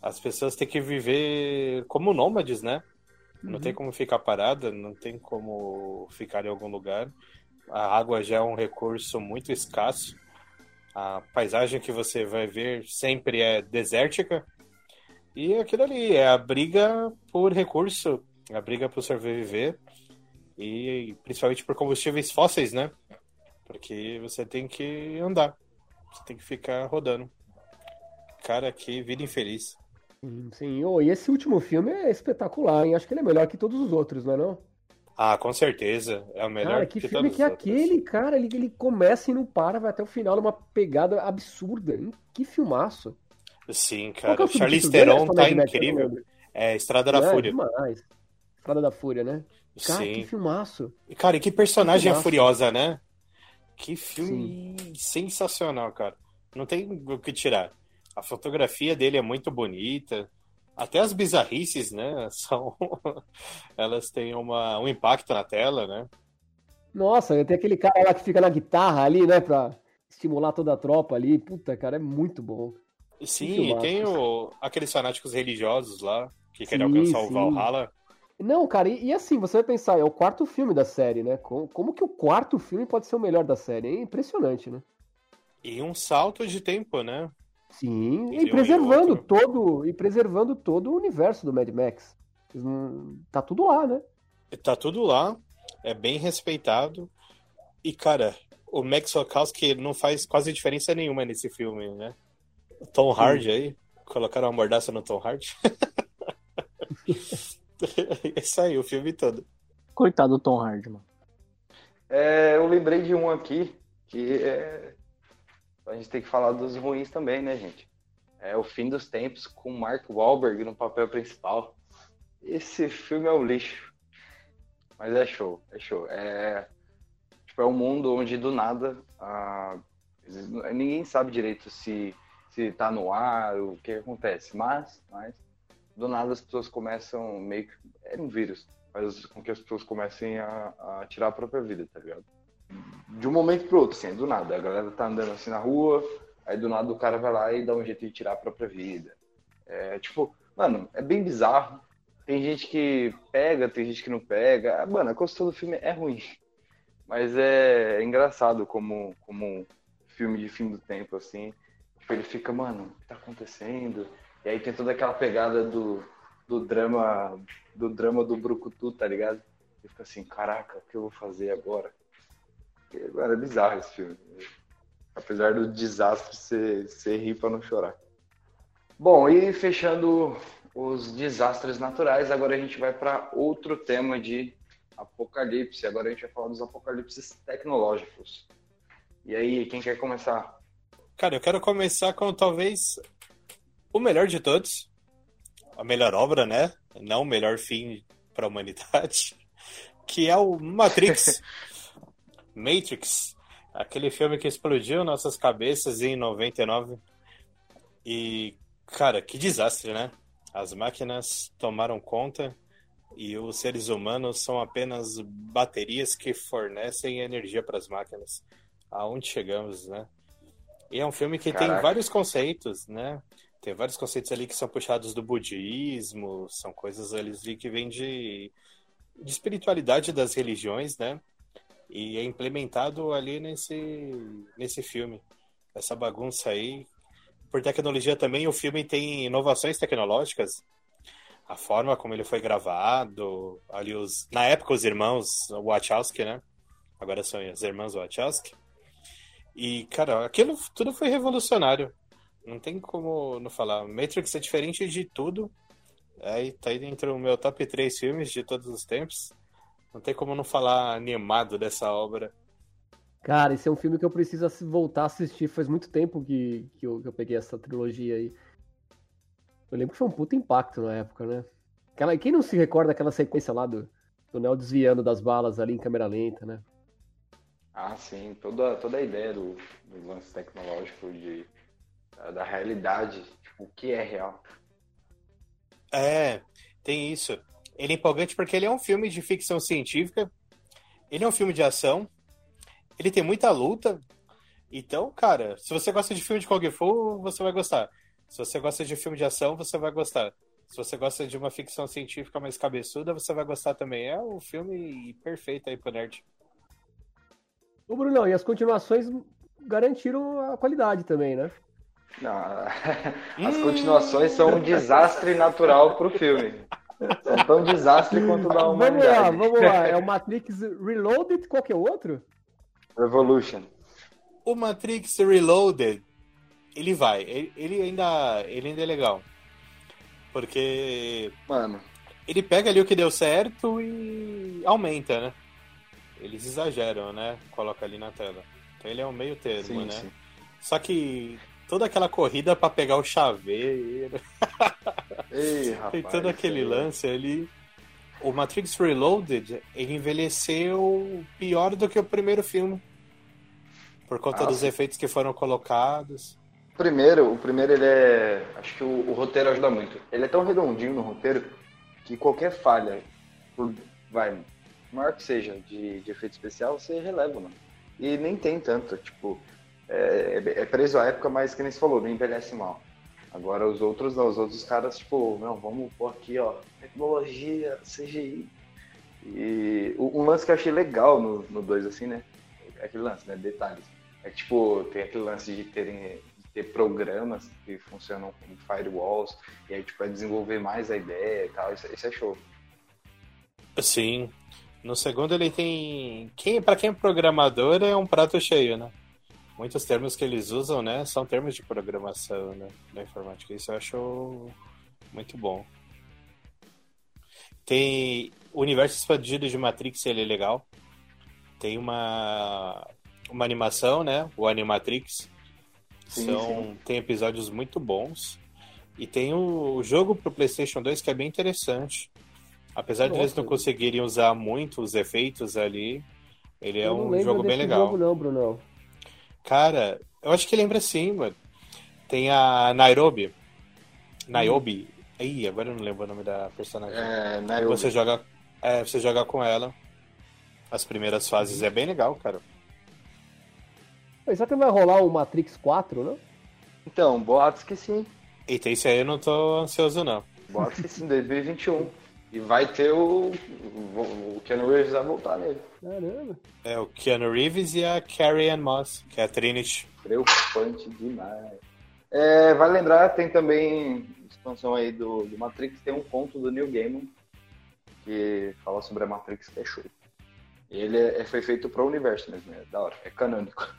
B: As pessoas têm que viver como nômades, né? Não tem como ficar parada, não tem como ficar em algum lugar. A água já é um recurso muito escasso. A paisagem que você vai ver sempre é desértica. E aquilo ali é a briga por recurso, a briga por sobreviver. E principalmente por combustíveis fósseis, né? Porque você tem que andar. Você tem que ficar rodando. Cara, que vida infeliz.
C: Sim. Ô, e esse último filme é espetacular, hein? Acho que ele é melhor que todos os outros, não é não?
B: Ah, com certeza. É o melhor
C: Cara, que filme
B: todos
C: que é aquele, cara? Ele, ele começa e não para, vai até o final numa pegada absurda. hein? Que filmaço.
B: Sim,
C: que é
B: cara.
C: O
B: Charlize? Theron
C: É
B: tá incrível. É Estrada da
C: É,
B: Fúria.
C: demais. Estrada da Fúria, né? Cara, que
B: Sim.
C: filmaço.
B: E, Cara, e que personagem
C: Filmaço.
B: furiosa, né? Que filme sensacional, cara. Não tem o que tirar. A fotografia dele é muito bonita. Até as bizarrices, né? [laughs] São... Elas têm uma... um impacto na tela, né?
C: Nossa, tem aquele cara lá que fica na guitarra ali, né? Pra estimular toda a tropa ali. Puta, cara, é muito bom.
B: Sim, e tem o... aqueles fanáticos religiosos lá que querem
C: Sim,
B: alcançar o
C: sim.
B: Valhalla.
C: Não, cara, e, e assim, você vai pensar, é o quarto filme da série, né? Como, como que o quarto filme pode ser o melhor da série? É impressionante, né?
B: E um salto de tempo, né?
C: Sim,
B: um
C: e
B: e
C: preservando
B: outro.
C: todo e preservando todo o universo do Mad Max. Tá tudo lá, né?
B: Tá tudo lá, é bem respeitado. E, cara, o Max Wachowski não faz quase diferença nenhuma nesse filme, né? Tom Hardy aí, colocaram uma mordaça no Tom Hardy. [laughs] Isso aí, o filme todo.
D: Coitado do Tom Hardy, mano.
A: É, eu lembrei de um aqui que é... a gente tem que falar dos ruins também, né, gente? É o Fim dos Tempos com Mark Wahlberg no papel principal. Esse filme é um lixo. Mas é show, é show. É, tipo, é um mundo onde do nada ah, ninguém sabe direito se, se tá no ar, o que acontece. Mas, mas do nada as pessoas começam meio que. É um vírus. Faz com que as pessoas comecem a, a tirar a própria vida, tá ligado? De um momento pro outro, assim, do nada. A galera tá andando assim na rua, aí do nada o cara vai lá e dá um jeito de tirar a própria vida. É tipo, mano, é bem bizarro. Tem gente que pega, tem gente que não pega. Mano, a construção do filme é ruim. Mas é, é engraçado como, como filme de fim do tempo, assim. Tipo, ele fica, mano, o que tá acontecendo? E aí tem toda aquela pegada do, do drama do drama do Brucutu, tá ligado? E fica assim, caraca, o que eu vou fazer agora? E, mano, é bizarro esse filme. Apesar do desastre, você, você ri pra não chorar. Bom, e fechando os desastres naturais, agora a gente vai para outro tema de apocalipse. Agora a gente vai falar dos apocalipses tecnológicos. E aí, quem quer começar?
B: Cara, eu quero começar com talvez o melhor de todos. A melhor obra, né? Não o melhor fim para a humanidade. [laughs] Que é o Matrix. [laughs] Matrix. Aquele filme que explodiu nossas cabeças em 99. E, cara, que desastre, né? As máquinas tomaram conta e os seres humanos são apenas baterias que fornecem energia para as máquinas. Aonde chegamos, né? E é um filme que tem
A: Caraca.
B: vários conceitos, né? Tem vários conceitos ali que são puxados do budismo, são coisas ali que vêm de, de espiritualidade das religiões, né? E é implementado ali nesse, nesse filme. Essa bagunça aí. Por tecnologia também, o filme tem inovações tecnológicas. A forma como ele foi gravado, ali os, na época os irmãos Wachowski, né? Agora são os irmãos Wachowski. E, cara, aquilo tudo foi revolucionário. Não tem como não falar. Matrix é diferente de tudo. Aí tá aí entre o meu top 3 filmes de todos os tempos. Não tem como não falar animado dessa obra.
C: Cara, esse é um filme que eu preciso voltar a assistir. Faz muito tempo que, que, eu, que eu peguei essa trilogia aí. Eu lembro que foi um puta impacto na época, né? Aquela, quem não se recorda daquela sequência lá do, do Neo desviando das balas ali em câmera lenta, né?
A: Ah, sim, toda, toda a ideia do, do lance tecnológico, de, da, da realidade, tipo, o que é real.
B: É, tem isso. Ele é empolgante porque ele é um filme de ficção científica. Ele é um filme de ação. Ele tem muita luta. Então, cara, se você gosta de filme de Kung Fu, você vai gostar. Se você gosta de filme de ação, você vai gostar. Se você gosta de uma ficção científica mais cabeçuda, você vai gostar também. É um filme perfeito aí pro nerd.
C: Ô, Brunão, e as continuações garantiram a qualidade também, né?
A: Não, [laughs] as continuações são um desastre natural pro filme. São tão desastre quanto da
C: Vamos lá,
A: humanidade.
C: vamos lá. É o Matrix Reloaded, qual que é o outro?
A: Revolution.
B: O Matrix Reloaded, ele vai. Ele, ele ainda, ele ainda é legal. Porque
A: Mano,
B: ele pega ali o que deu certo e aumenta, né? Eles exageram, né? Coloca ali na tela. Então ele é um meio termo,
A: sim,
B: né?
A: sim.
B: Só que toda aquela corrida pra pegar o chaveiro, [laughs]
A: Ei, rapaz.
B: tem todo aquele
A: aí.
B: lance ali. O Matrix Reloaded, ele envelheceu pior do que o primeiro filme. Por conta
A: Ah,
B: dos
A: sim.
B: efeitos que foram colocados.
A: Primeiro, o primeiro ele é. Acho que o, o roteiro ajuda muito. Ele é tão redondinho no roteiro que qualquer falha, por, vai, maior que seja, de, de efeito especial, você releva, mano. E nem tem tanto, tipo, é, é preso à época, mas que nem você falou, não envelhece mal. Agora os outros não, os outros caras, tipo, não, vamos pôr aqui, ó, tecnologia, CGI. E um lance que eu achei legal no 2, no dois, assim, né? É aquele lance, né? Detalhes. É tipo, tem aquele lance de terem ter programas que funcionam como firewalls, e aí, tipo, é desenvolver mais a ideia e tal, isso, isso é show.
B: Sim. No segundo ele tem. Quem, para quem é programador é um prato cheio, né? Muitos termos que eles usam, né? São termos de programação, né? Da informática. Isso eu acho muito bom. Tem o universo expandido de Matrix, ele é legal. Tem uma uma animação, né? O Animatrix.
A: Sim,
B: São,
A: sim.
B: Tem episódios muito bons. E tem o jogo pro PlayStation 2 que é bem interessante. Apesar de eles
C: Nossa.
B: não conseguirem usar muito os efeitos ali, ele é um jogo bem legal.
C: jogo não, Brunão.
B: Cara, eu acho que lembra sim, mano. Tem a Nairobi. Nairobi. Ih, agora eu não lembro o nome da personagem.
A: É, na
B: Você joga, é, você joga com ela. As primeiras fases é bem legal, cara.
C: Mas Será que vai rolar o Matrix 4, não?
A: Então, boatos que sim.
B: Eita, isso aí eu não tô ansioso, não.
A: Boatos que sim, 2021. E vai ter o. O, Keanu Reeves vai voltar nele.
C: Caramba.
B: É o Keanu Reeves e a Carrie Ann Moss, que é a Trinity.
A: Preocupante demais. É, vai lembrar, tem também expansão aí do, do Matrix, tem um conto do Neil Gaiman que fala sobre a Matrix que é show. Ele é, é- foi feito pro universo mesmo, é da hora, é canônico.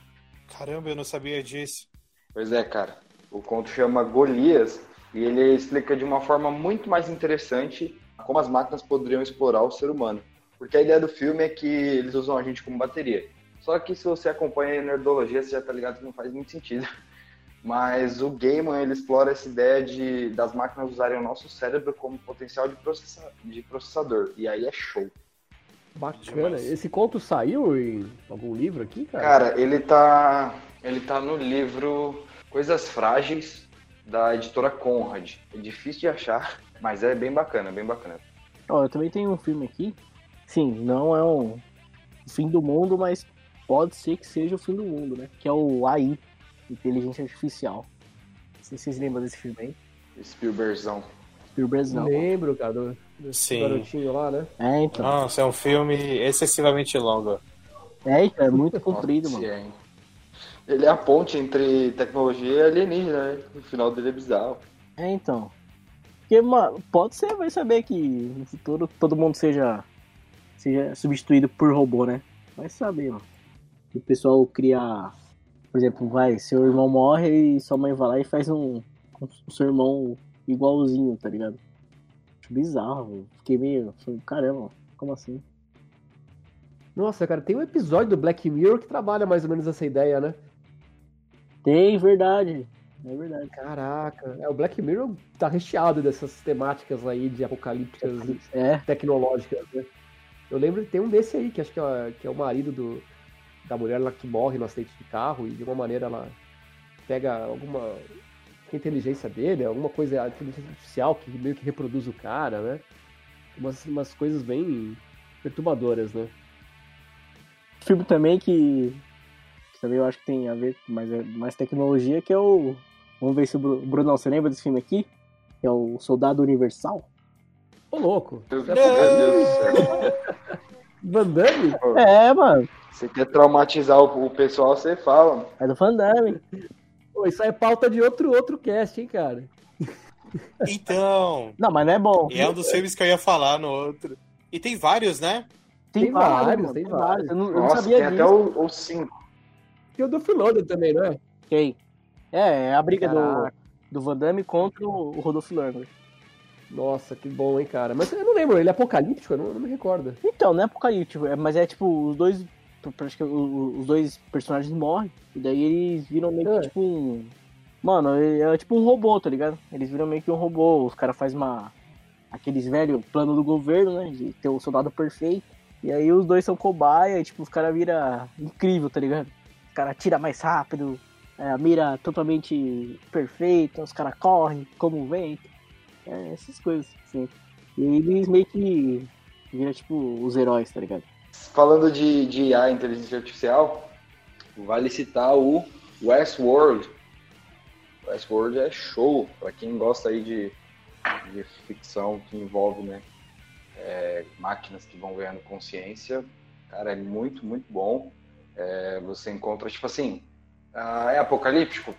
B: Caramba, eu não sabia disso.
A: Pois é, cara. O conto chama Golias e ele explica de uma forma muito mais interessante como as máquinas poderiam explorar o ser humano. Porque a ideia do filme é que eles usam a gente como bateria. Só que se você acompanha a nerdologia, você já tá ligado que não faz muito sentido. [laughs] Mas o Gaiman, ele explora essa ideia de das máquinas usarem o nosso cérebro como potencial de, processa, de processador. E aí é show.
C: Bacana.
B: Demais.
C: Esse conto saiu em algum livro aqui, cara?
A: Cara, ele tá. Ele tá no livro Coisas Frágeis da editora Conrad. É difícil de achar, mas é bem bacana, bem bacana.
D: Ó, eu também tenho um filme aqui. Sim, não é um o fim do mundo, mas pode ser que seja o fim do mundo, né? Que é o AI, Inteligência Artificial. Não sei se vocês lembram desse filme aí.
A: Spielbergzão.
D: Spielberg não.
C: Lembro, cara, do, do
B: Sim.
C: garotinho lá, né?
D: É, então.
B: Nossa, é um filme excessivamente longo.
D: É, então, é muito comprido,
A: Nossa,
D: mano.
A: é? Ele é a ponte entre tecnologia e alienígena, né? O final dele é bizarro.
D: É, então. Porque, mano, pode ser, vai saber que no futuro todo mundo seja, seja substituído por robô, né? Vai saber, mano. Que o pessoal cria Por exemplo, vai, seu irmão morre e sua mãe vai lá e faz um, um, um seu irmão igualzinho, tá ligado? Acho bizarro. Fiquei meio. falei, Caramba, como assim?
C: Nossa, cara, tem um episódio do Black Mirror que trabalha mais ou menos essa ideia, né?
D: Tem, verdade. É verdade.
C: Caraca, é, o Black Mirror tá recheado dessas temáticas aí de apocalípticas
D: É,
C: tecnológicas, né? Eu lembro que tem um desse aí, que acho que é, que é o marido do, da mulher lá que morre no acidente de carro e de uma maneira ela pega alguma inteligência dele, alguma coisa, inteligência artificial que meio que reproduz o cara, né? Umas, umas coisas bem perturbadoras, né?
D: filme também que, que também eu acho que tem a ver com mais, mais tecnologia, que é o. Vamos ver se o Bru- Brunão, você lembra desse filme aqui? Que é o Soldado Universal.
C: Ô, louco!
A: Meu Deus
C: é
A: do céu. [laughs]
C: Van Damme?
D: É, mano.
A: Você quer traumatizar o, o pessoal, você fala.
D: É do Van Damme.
C: Pô, isso aí é pauta de outro, outro cast, hein, cara?
B: Então,
D: Não, mas não é bom.
B: e é um dos filmes que eu ia falar no outro. E tem vários, né?
C: Tem vários,
D: mano,
C: tem vários.
D: Eu não, eu não
A: Nossa,
D: sabia
A: tem
D: disso.
A: até o 5.
C: Tem o do Philoden também, não é?
D: Quem? É, é a briga do,
C: Caraca.
D: do Van Damme contra o, Rodolfo Lundgren.
C: Nossa, que bom, hein, cara. Mas eu não lembro, ele é apocalíptico? Eu não, não me recordo.
D: Então, não é apocalíptico, é- mas é tipo, os dois. Os dois personagens morrem. E daí eles viram meio que
C: É.
D: tipo um. Mano, é, é tipo um robô, tá ligado? Eles viram meio que um robô. Os caras fazem uma. Aqueles velhos plano do governo, né? De ter o soldado perfeito. E aí os dois são cobaia e tipo, os caras viram incrível, tá ligado? Os caras tiram mais rápido, é, a mira totalmente perfeita, os caras correm como o vento. É, essas coisas, assim. E eles meio que viram tipo os heróis, tá ligado?
A: Falando de, de IA, inteligência artificial, vale citar o Westworld. Westworld é show, para quem gosta aí de, de ficção que envolve né, é, máquinas que vão ganhando consciência. Cara, é muito, muito bom. É, você encontra, tipo assim, ah, é apocalíptico?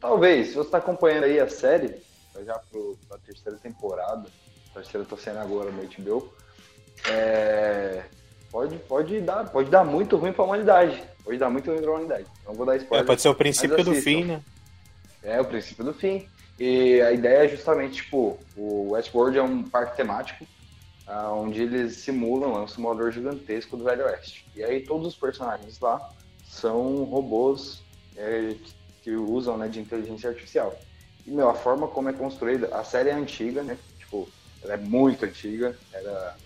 A: Talvez. Se você está acompanhando aí a série, já para a terceira temporada, a terceira tá sendo agora no HBO, é, pode, pode, dar, pode dar muito ruim para a humanidade. Pode dar muito ruim para a humanidade. Não vou dar
B: É,
A: spoiler.
B: pode ser o princípio do fim, né?
A: É o princípio do fim. E a ideia é justamente, tipo, o Westworld é um parque temático ah, onde eles simulam um simulador gigantesco do Velho Oeste. E aí todos os personagens lá são robôs é, que, usam né, de inteligência artificial. E, meu, a forma como é construída, a série é antiga, né? Tipo, ela é muito antiga, era...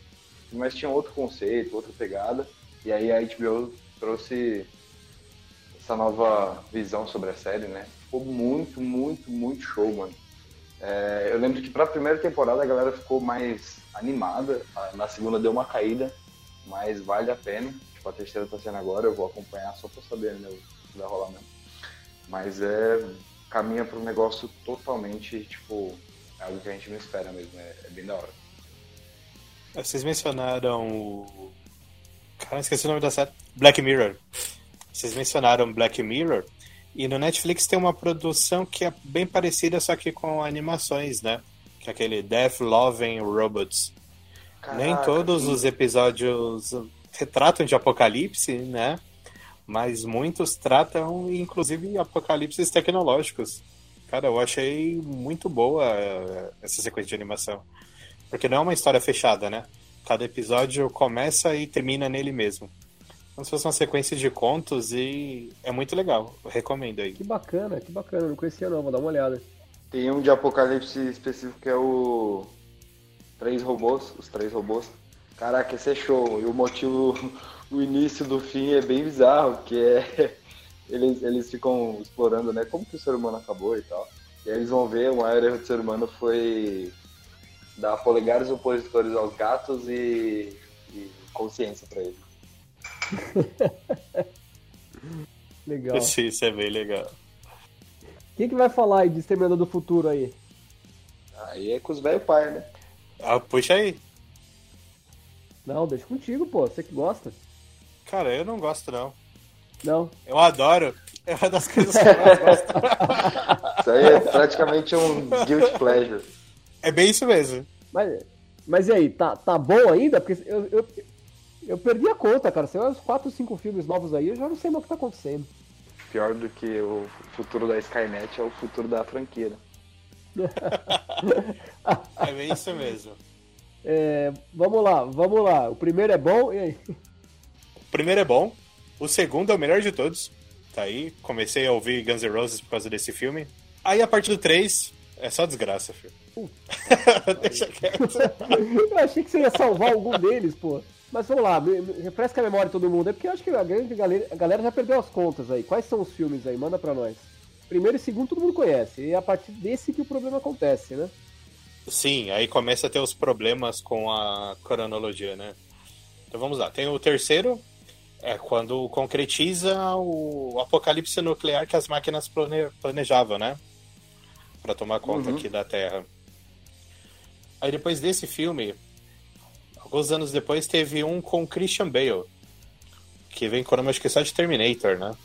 A: mas tinha outro conceito, outra pegada. E aí a HBO trouxe essa nova visão sobre a série, né? Ficou muito, muito, muito show, mano. É, eu lembro que pra primeira temporada a galera ficou mais animada, a- na segunda deu uma caída, mas vale a pena. Tipo, a terceira tá sendo agora, eu vou acompanhar só pra saber né, o que vai rolar mesmo. Mas é. caminha pra um negócio totalmente, tipo, algo que a gente não espera mesmo, é, é bem da hora.
B: Vocês mencionaram o. Cara, esqueci o nome da série. Black Mirror. Vocês mencionaram Black Mirror. E no Netflix tem uma produção que é bem parecida, só que com animações, né? Que é aquele Death Loving Robots. Nem
A: Caraca,
B: todos
A: que-
B: os episódios retratam de apocalipse, né? Mas muitos tratam, inclusive, apocalipses tecnológicos. Cara, eu achei muito boa eh, essa sequência de animação. Porque não é uma história fechada, né? Cada episódio começa e termina nele mesmo. Como se fosse uma sequência de contos e é muito legal. Eu recomendo aí.
C: Que bacana, que bacana. Não conhecia não, vou dar uma olhada.
A: Tem um de apocalipse específico que é o Três Robôs, os Três Robôs. Caraca, esse é show. E o motivo, o início do fim é bem bizarro, que é [laughs] eles, eles ficam explorando, né, como que o ser humano acabou e tal. E aí eles vão ver, o maior erro do ser humano foi dar polegares opositores aos gatos e, e consciência pra eles. [laughs]
C: Legal.
B: Esse- Isso é bem legal.
C: Quem que vai falar aí de Exterminador do Futuro aí?
A: Aí é com os velhos pai, né?
B: Ah, puxa aí.
C: Não, deixa contigo, pô. Você que gosta.
B: Cara, eu não gosto, não.
C: Não.
B: Eu adoro. É uma das coisas que eu mais gosto. [laughs]
A: Isso aí é praticamente um guilt pleasure.
B: É bem isso mesmo.
C: Mas, mas e aí, tá, tá bom ainda? Porque eu, eu, eu perdi a conta, cara. Saiu uns 4, 5 filmes novos aí, eu já não sei mais o que tá acontecendo.
A: pior do que o futuro da Skynet é o futuro da franquia. né? [laughs]
B: É bem isso mesmo.
C: É, vamos lá, vamos lá. O primeiro é bom, e aí?
B: O primeiro é bom, o segundo é o melhor de todos. Tá aí, comecei a ouvir Guns N' Roses por causa desse filme. Aí a partir do 3, é só desgraça, filho. [laughs] Deixa quieto.
C: Eu achei que você ia salvar algum deles, pô. Mas vamos lá, refresca a memória de todo mundo aí, porque eu acho que a grande galera, a galera já perdeu as contas aí. Quais são os filmes aí? Manda pra nós. Primeiro e segundo todo mundo conhece, e é a partir desse que o problema acontece, né?
B: Sim, aí começa a ter os problemas com a cronologia, né? Então vamos lá. Tem o terceiro, é quando concretiza o apocalipse nuclear que as máquinas plane- planejavam, né? Pra tomar conta
A: Uhum.
B: aqui da Terra. Aí depois desse filme, alguns anos depois, teve um com Christian Bale, que vem com o nome, acho que só de Terminator, né?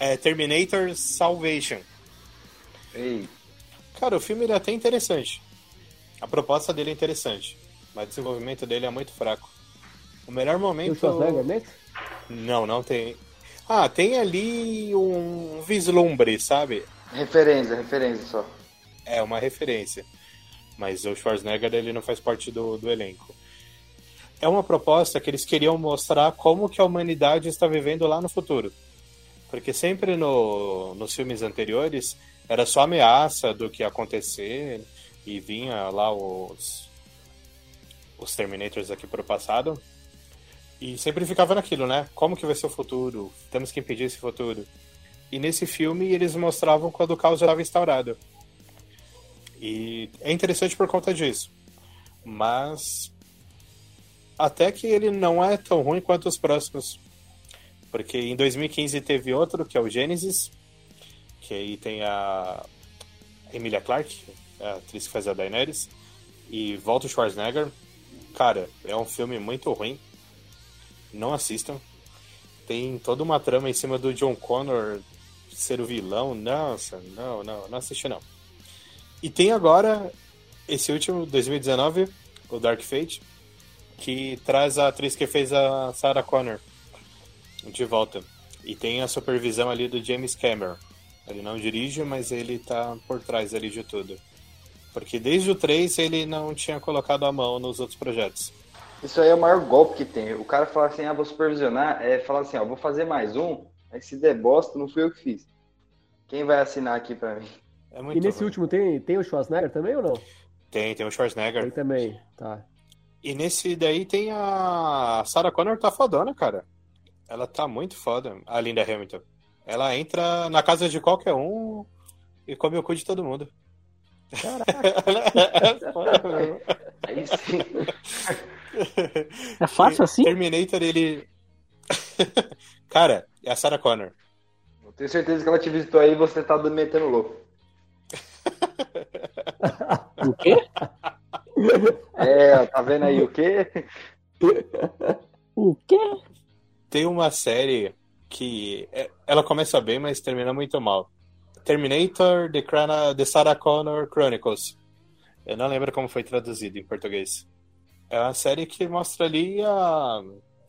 B: É Terminator Salvation.
A: Ei,
B: Cara, o filme ele é até interessante. A proposta dele é interessante, mas o desenvolvimento dele é muito fraco. O melhor
C: Tem o
B: momento.
C: Schwarzenegger nesse?
B: Não, não tem. Ah, tem ali um vislumbre, sabe?
A: referência, referência só.
B: É uma referência. Mas o Schwarzenegger ele não faz parte do, do elenco. É uma proposta que eles queriam mostrar como que a humanidade está vivendo lá no futuro. Porque sempre no, nos filmes anteriores era só ameaça do que ia acontecer e vinha lá os os Terminators aqui pro passado e sempre ficava naquilo, né? Como que vai ser o futuro? Temos que impedir esse futuro. E nesse filme eles mostravam quando o caos estava instaurado. E é interessante por conta disso. Mas até que ele não é tão ruim quanto os próximos. Porque em 2015 teve outro, que é o Genesis, que aí tem a Emilia Clarke, a atriz que faz a Daenerys, e volta o Schwarzenegger. Cara, é um filme muito ruim. Não assistam. Tem toda uma trama em cima do John Connor ser o vilão. Nossa, não, não, não assisti não. E tem agora esse último, 2019, o Dark Fate, que traz a atriz que fez a Sarah Connor de volta. E tem a supervisão ali do James Cameron. Ele não dirige, mas ele tá por trás ali de tudo. Porque desde o 3 ele não tinha colocado a mão nos outros projetos.
A: Isso aí é o maior golpe que tem. O cara fala assim, ah, vou supervisionar, é falar assim, ó, vou fazer mais um, aí se der bosta, não fui eu que fiz. Quem vai assinar aqui pra mim?
B: É muito
C: E nesse
B: ruim.
C: último tem, tem o Schwarzenegger também ou não?
B: Tem, tem o Schwarzenegger.
C: Tem também, tá.
B: E nesse daí tem a Sarah Connor tá fodona, cara. Ela tá muito foda, a Linda Hamilton. Ela entra na casa de qualquer um e come o cu de todo mundo. Ela [laughs] é foda.
A: Aí sim. [laughs]
D: É fácil assim?
B: Terminator, ele. [laughs] cara, é a Sarah Connor.
A: Eu tenho certeza que ela te visitou aí e você tá metendo louco.
D: O quê? [laughs]
A: É, tá vendo aí o quê?
D: O quê?
B: Tem uma série que é- ela começa bem, mas termina muito mal. Terminator The, Chron- The Sarah Connor Chronicles. Eu não lembro como foi traduzido em português. É uma série que mostra ali a,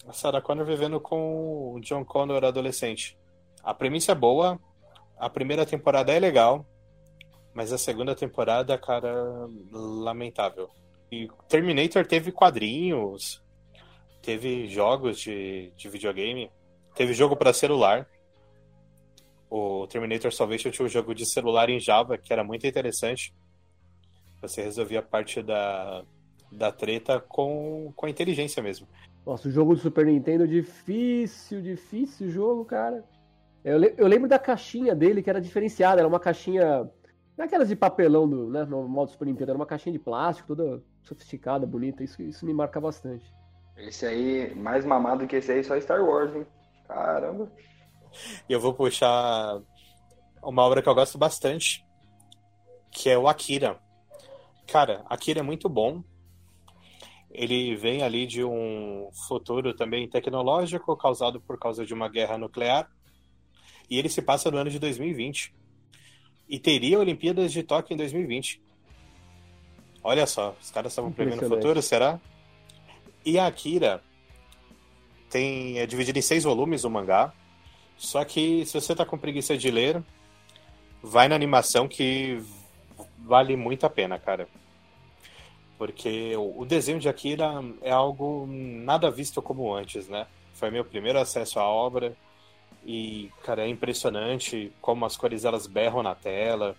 B: a Sarah Connor vivendo com o John Connor adolescente. A premissa é boa, a primeira temporada é legal, mas a segunda temporada, cara, lamentável. E Terminator teve quadrinhos, teve jogos de, de videogame, teve jogo para celular. O Terminator Salvation tinha um jogo de celular em Java que era muito interessante. Você resolvia parte da, da treta com, com a inteligência mesmo.
C: Nossa, o jogo do Super Nintendo, difícil, difícil jogo, cara. Eu, le- eu lembro da caixinha dele, que era diferenciada, era uma caixinha. Não é aquelas de papelão do, né, no modo Super Nintendo, era uma caixinha de plástico, toda sofisticada, bonita. Isso, isso me marca bastante.
A: Esse aí, mais mamado que esse aí, só Star Wars, hein? Caramba.
B: E eu vou puxar uma obra que eu gosto bastante, que é o Akira. Cara, Akira é muito bom. Ele vem ali de um futuro também tecnológico causado por causa de uma guerra nuclear. E ele se passa no ano de 2020. E teria Olimpíadas de Tóquio em 2020. Olha só, os caras estavam prevendo o futuro, será? E a Akira tem é dividido em seis volumes o mangá. Só que se você tá com preguiça de ler, vai na animação que vale muito a pena, cara. Porque o desenho de Akira é algo nada visto como antes, né? Foi meu primeiro acesso à obra e, cara, é impressionante como as cores elas berram na tela,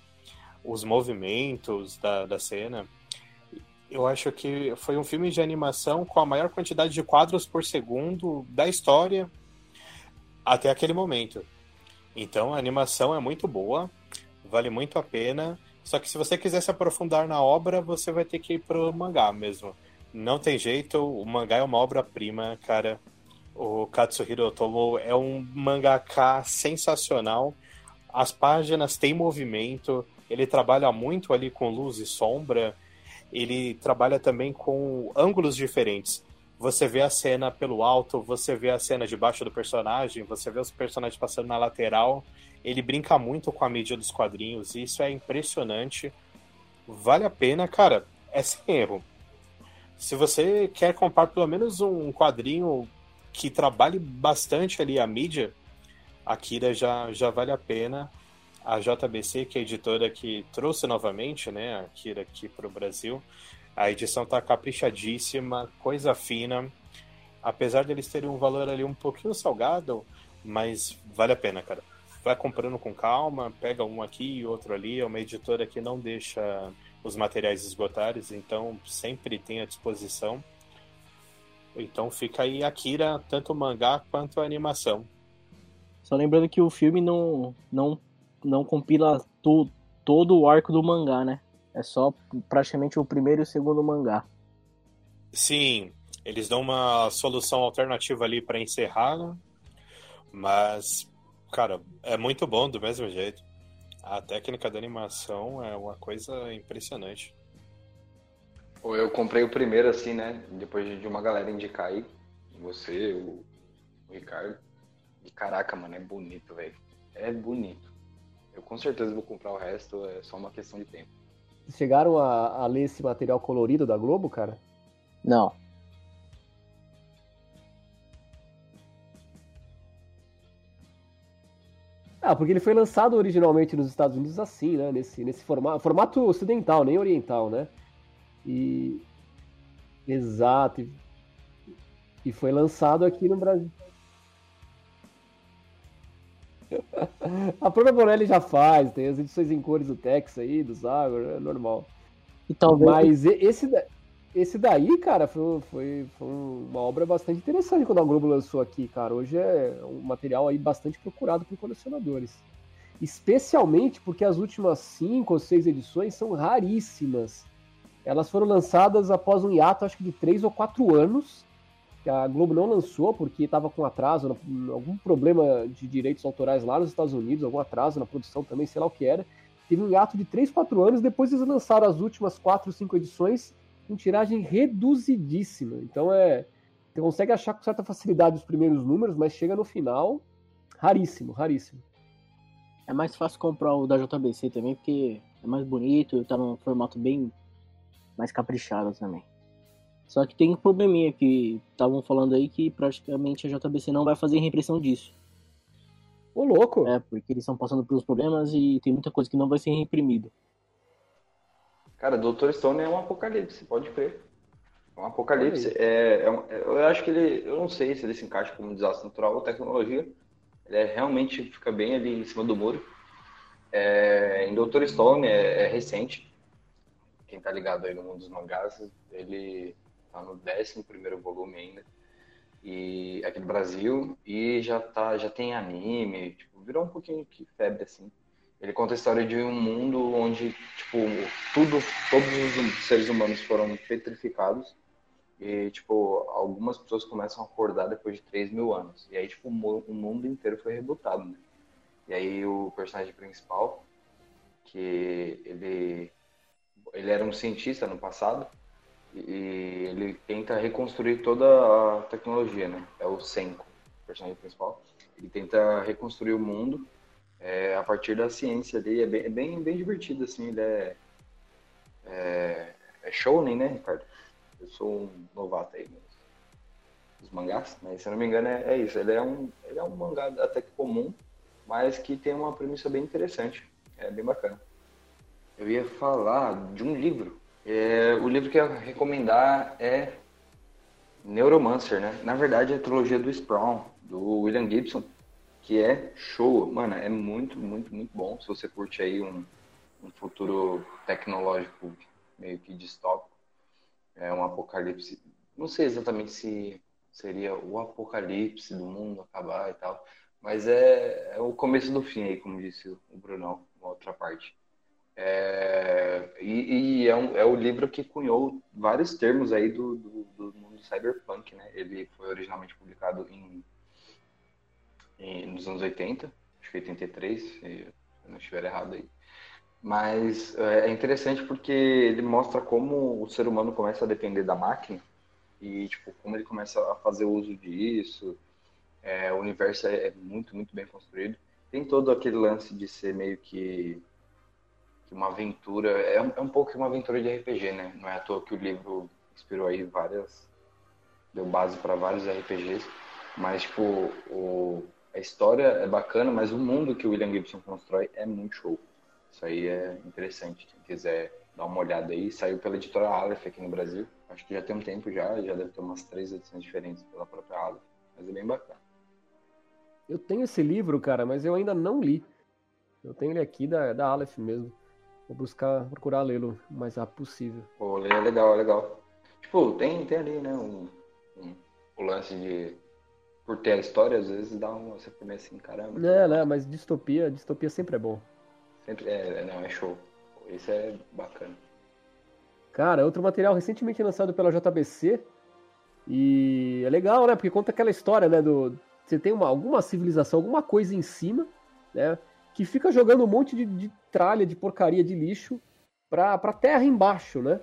B: os movimentos da, da cena. Eu acho que foi um filme de animação com a maior quantidade de quadros por segundo da história até aquele momento. Então a animação é muito boa, vale muito a pena. Só que se você quiser se aprofundar na obra, você vai ter que ir pro mangá mesmo. Não tem jeito, o mangá é uma obra-prima, cara. O Katsuhiro Otomo é um mangaka sensacional. As páginas têm movimento, ele trabalha muito ali com luz e sombra. Ele trabalha também com ângulos diferentes. Você vê a cena pelo alto, você vê a cena debaixo do personagem, você vê os personagens passando na lateral ele brinca muito com a mídia dos quadrinhos, e isso é impressionante. Vale a pena, cara, é sem erro. Se você quer comprar pelo menos um quadrinho que trabalhe bastante ali a mídia, a Kira já, já vale a pena. A JBC, que é a editora que trouxe novamente né, a Kira aqui para o Brasil, a edição tá caprichadíssima, coisa fina. Apesar deles terem um valor ali um pouquinho salgado, mas vale a pena, cara vai comprando com calma, pega um aqui e outro ali. É uma editora que não deixa os materiais esgotarem, então sempre tem à disposição. Então fica aí Akira, tanto o mangá quanto a animação.
D: Só lembrando que o filme não, não, não compila tu, todo o arco do mangá, né? É só praticamente o primeiro e o segundo mangá.
B: Sim, eles dão uma solução alternativa ali para encerrar, né? mas Cara, é muito bom do mesmo jeito. A técnica da animação é uma coisa impressionante.
A: Eu comprei o primeiro assim, né? Depois de uma galera indicar aí. Você, o, o Ricardo. E caraca, mano, é bonito, velho. É bonito. Eu com certeza vou comprar o resto, é só uma questão de tempo.
C: Chegaram a, a ler esse material colorido da Globo, cara?
D: Não.
C: Ah, porque ele foi lançado originalmente nos Estados Unidos assim, né? Nesse, nesse formato, formato ocidental, nem oriental, né? E. Exato. E foi lançado aqui no Brasil. [laughs] A própria Bonelli já faz, tem as edições em cores do Tex aí, do Zagor, é normal. E talvez... Mas esse, esse daí, cara, foi, foi, foi, uma obra bastante interessante quando a Globo lançou aqui, cara. Hoje é um material aí bastante procurado por colecionadores. Especialmente porque as últimas cinco ou seis edições são raríssimas. Elas foram lançadas após um hiato, acho que de três ou quatro anos, a Globo não lançou porque estava com atraso, algum problema de direitos autorais lá nos Estados Unidos, algum atraso na produção também, sei lá o que era. Teve um hiato de três, quatro anos, depois eles lançaram as últimas quatro, cinco edições com tiragem reduzidíssima. Então é. Você consegue achar com certa facilidade os primeiros números, mas chega no final, raríssimo, raríssimo.
D: É mais fácil comprar o da JBC também, porque é mais bonito, tá num formato bem mais caprichado também. Só que tem um probleminha que estavam falando aí que praticamente a JBC não vai fazer reimpressão disso.
C: Ô louco!
D: É, porque eles estão passando pelos problemas e tem muita coisa que não vai ser reimprimida.
A: Cara, Doutor Stone é um apocalipse, pode crer. Um apocalipse. É, é, é, eu acho que ele. Eu não sei se ele se encaixa como um desastre natural ou tecnologia. Ele é, realmente fica bem ali em cima do muro. É, em Doutor Stone é, é, recente. Quem tá ligado aí no mundo dos mangás, ele tá no 11 volume ainda. E aqui no Brasil. E já, tá, já tem anime. Tipo, virou um pouquinho de febre assim. Ele conta a história de um mundo onde, tipo, tudo, todos os hum, seres humanos foram petrificados e, tipo, algumas pessoas começam a acordar depois de 3 mil anos. E aí, tipo, o mundo inteiro foi rebutado, né? E aí o personagem principal, que ele, ele era um cientista no passado, e ele tenta reconstruir toda a tecnologia, né? É o Senko, o personagem principal. Ele tenta reconstruir o mundo é, a partir da ciência ali. É bem, é bem, bem divertido, assim. Ele é, é, é shounen, né, Ricardo? Eu sou um novato aí. Mas... os mangás, mas se eu não me engano é, é isso. Ele é, um, ele é um mangá até que comum, mas que tem uma premissa bem interessante. É bem bacana. Eu ia falar de um livro. É, o livro que eu ia recomendar é Neuromancer, né? Na verdade é a trilogia do Sprawn, do William Gibson, que é show. Mano, é muito, muito, muito bom. Se você curte aí um, um futuro tecnológico meio que distópico, é um apocalipse. Não sei exatamente se seria o apocalipse do mundo acabar e tal, mas é, é o começo do fim aí, como disse o Brunão, uma outra parte. É, e, e é, um, é, o livro que cunhou vários termos aí do, do, do, mundo cyberpunk, né? Ele foi originalmente publicado em, em, nos anos 80, acho que 83, se eu não estiver errado aí. Mas é, é interessante porque ele mostra como o ser humano começa a depender da máquina e tipo como ele começa a fazer uso disso. É, o universo é, é muito, muito bem construído. Tem todo aquele lance de ser meio que uma aventura. É, é um pouco uma aventura de RPG, né? Não é à toa que o livro inspirou aí várias. deu base para vários RPGs. Mas, tipo, o, a história é bacana, mas o mundo que o William Gibson constrói é muito show. Isso aí é interessante. Quem quiser dar uma olhada aí, saiu pela editora Aleph aqui no Brasil. Acho que já tem um tempo já, já deve ter umas três edições diferentes pela própria Aleph. Mas é bem bacana.
C: Eu tenho esse livro, cara, mas eu ainda não li. Eu tenho ele aqui da, da Aleph mesmo. Vou buscar, procurar lê-lo o mais rápido possível.
A: Pô, é legal, é legal. Tipo, tem, tem ali, né, um, um, o lance de... Por ter a história, às vezes dá um... Você começa assim, caramba.
C: É, né, mas distopia, distopia sempre é bom.
A: Sempre, é, não, é show. Isso é bacana.
C: Cara, outro material recentemente lançado pela JBC. E é legal, né? Porque conta aquela história, né? Do, você tem uma, alguma civilização, alguma coisa em cima, né? que fica jogando um monte de, de tralha, de porcaria, de lixo para a terra embaixo, né?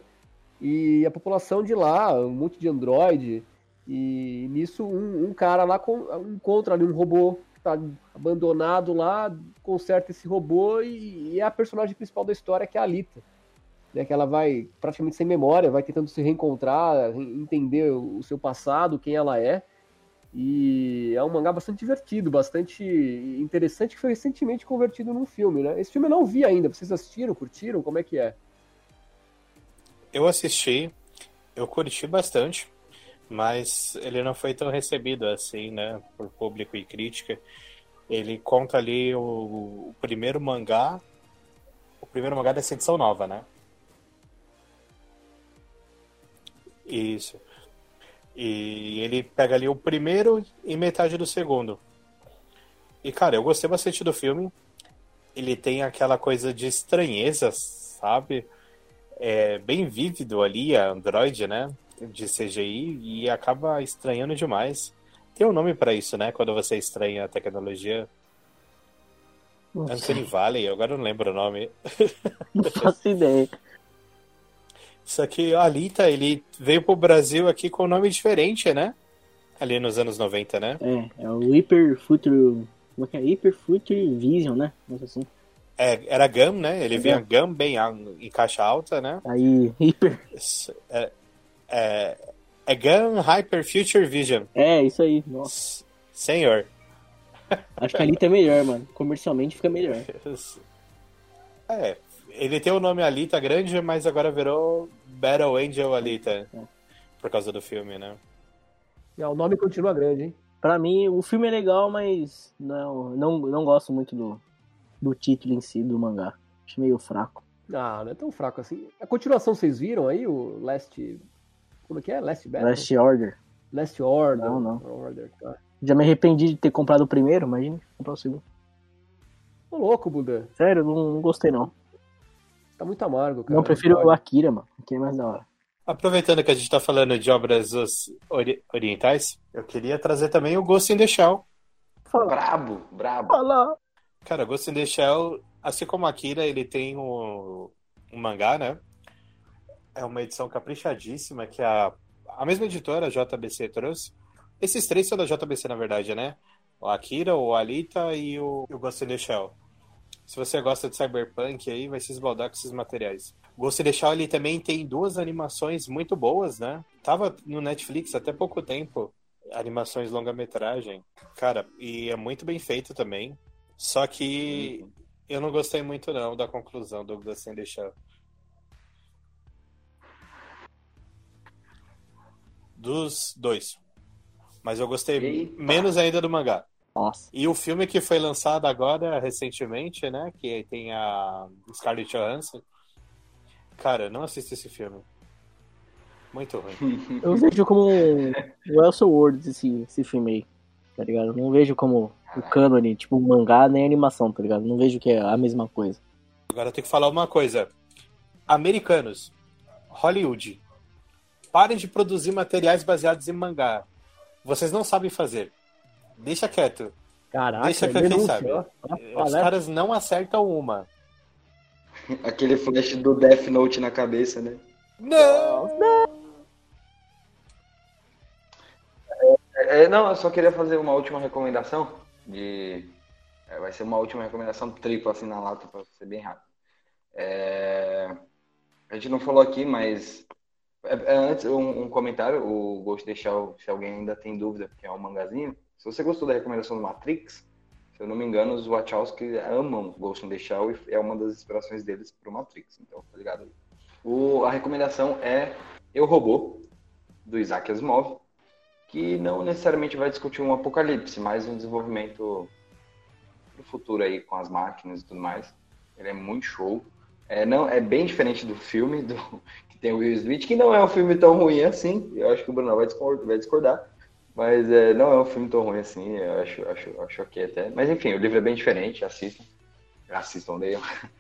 C: E a população de lá, um monte de androide, e nisso um, um cara lá encontra ali um robô que tá abandonado lá, conserta esse robô e, e, é a personagem principal da história, que é a Alita. Né, que ela vai praticamente sem memória, vai tentando se reencontrar, entender o seu passado, quem ela é. E é um mangá bastante divertido, bastante interessante, que foi recentemente convertido num filme, né? Esse filme eu não vi ainda. Vocês assistiram, curtiram? Como é que é?
B: Eu assisti, eu curti bastante, mas ele não foi tão recebido assim, né? Por público e crítica. Ele conta ali o, o primeiro mangá, o primeiro mangá dessa edição nova, né? Isso. E ele pega ali o primeiro e metade do segundo. E, cara, eu gostei bastante do filme. Ele tem aquela coisa de estranheza, sabe? É bem vívido ali, a Android, né? De CGI, e acaba estranhando demais. Tem um nome para isso, né? Quando você estranha a tecnologia. Anthony Valley, agora eu não lembro o nome. [laughs]
D: Não faço ideia.
B: Só que o Alita, ele veio pro Brasil aqui com um nome diferente, né? Ali nos anos 90, né?
D: É, é o Hyper Future. Como é que é? Hyper Future Vision, né? Assim.
B: É, era GAM, né? Ele é vinha GAM bem em caixa alta, né?
D: Aí, [laughs] Hyper.
B: É, é, é GAM Hyper Future Vision.
D: É, isso aí. Nossa.
B: Senhor. [laughs]
D: Acho que a Alita é melhor, mano. Comercialmente fica melhor.
B: É, ele tem o nome Alita grande, mas agora virou Battle Angel Alita. É. Por causa do filme, né?
C: É, o nome continua grande, hein?
D: Pra mim, o filme é legal, mas não, não, não gosto muito do, do título em si do mangá. Acho meio fraco.
C: Ah, não é tão fraco assim. A continuação vocês viram aí? O Last. Como é que é? Last Battle?
D: Last Order.
C: Last Order.
D: Não, não. Order, tá. Já me arrependi de ter comprado o primeiro, imagina comprar o segundo.
C: Ô louco, Buda.
D: Sério, não, não gostei não.
C: Tá muito amargo, cara.
D: Não, eu prefiro o Akira, mano. Akira é mais da hora.
B: Aproveitando que a gente tá falando de obras ori orientais, eu queria trazer também o Ghost in the Shell.
A: Fala. Brabo, brabo.
D: Fala.
B: Cara, Ghost in the Shell, assim como Akira, ele tem um, um mangá, né? É uma edição caprichadíssima que a, a mesma editora, a JBC, trouxe. Esses três são da JBC, na verdade, né? O Akira, o Alita e o, o Ghost in the Shell. Se você gosta de cyberpunk aí, vai se esbaldar com esses materiais. Ghost in the Shell ele também tem duas animações muito boas, né? Tava no Netflix até pouco tempo. animações longa-metragem. Cara, e é muito bem feito também. Só que eu não gostei muito não da conclusão do Ghost in the Shell. Dos dois. Mas eu gostei
A: Eita.
B: menos ainda do mangá.
D: Nossa.
B: E o filme que foi lançado agora, recentemente, né? Que tem a Scarlett Johansson. Cara, não assista esse filme. Muito ruim. [laughs]
D: Eu vejo como o Elseworlds esse, esse filme aí, tá ligado? Eu não vejo como o cânone, tipo mangá nem animação, tá ligado? Não vejo que é a mesma coisa.
B: Agora eu tenho que falar uma coisa. Americanos, Hollywood, parem de produzir materiais baseados em mangá. Vocês não sabem fazer. Deixa quieto.
C: Caraca,
B: Deixa pra quem sabe.
C: ó. Ó,
B: Os caras não acertam uma. [laughs]
A: Aquele flash do Death Note na cabeça, né?
B: Não!
A: É, não, eu só queria fazer uma última recomendação de. é, vai ser uma última recomendação tripla assim na lata para ser bem rápido. É, a gente não falou aqui, mas é, é, antes um, um comentário, o Ghost deixar se alguém ainda tem dúvida, porque é um mangazinho. Se você gostou da recomendação do Matrix, se eu não me engano, os Wachowski amam Ghost in the Shell e é uma das inspirações deles pro Matrix. Então, tá ligado aí. O, a recomendação é Eu Robô, do Isaac Asimov que não necessariamente vai discutir um apocalipse, mas um desenvolvimento do futuro aí com as máquinas e tudo mais. Ele é muito show. É, não, é bem diferente do filme [laughs] do, tem o Will Smith, que não é um filme tão ruim assim. Eu acho que o Bruno vai discordar, vai discordar mas é, não é um filme tão ruim assim. Eu acho, acho, acho ok até. Mas enfim, o livro é bem diferente. Assistam. Assistam, leiam. [laughs]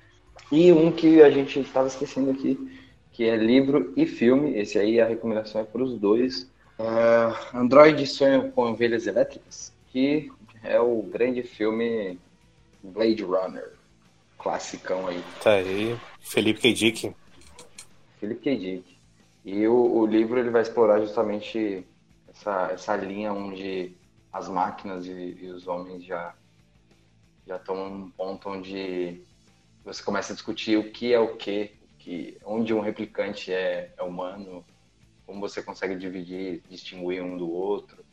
A: E um que a gente estava esquecendo aqui, que é livro e filme. Esse aí a recomendação é para os dois. É, Android Sonho com Ovelhas Elétricas, que é o grande filme Blade Runner, classicão aí,
B: Tá aí. Felipe K. Dick.
A: Philip K. Dick. E o, o livro ele vai explorar justamente essa, essa linha onde as máquinas e, e os homens já já estão num ponto onde você começa a discutir o que é o que, que onde um replicante é, é humano, como você consegue dividir, distinguir um do outro.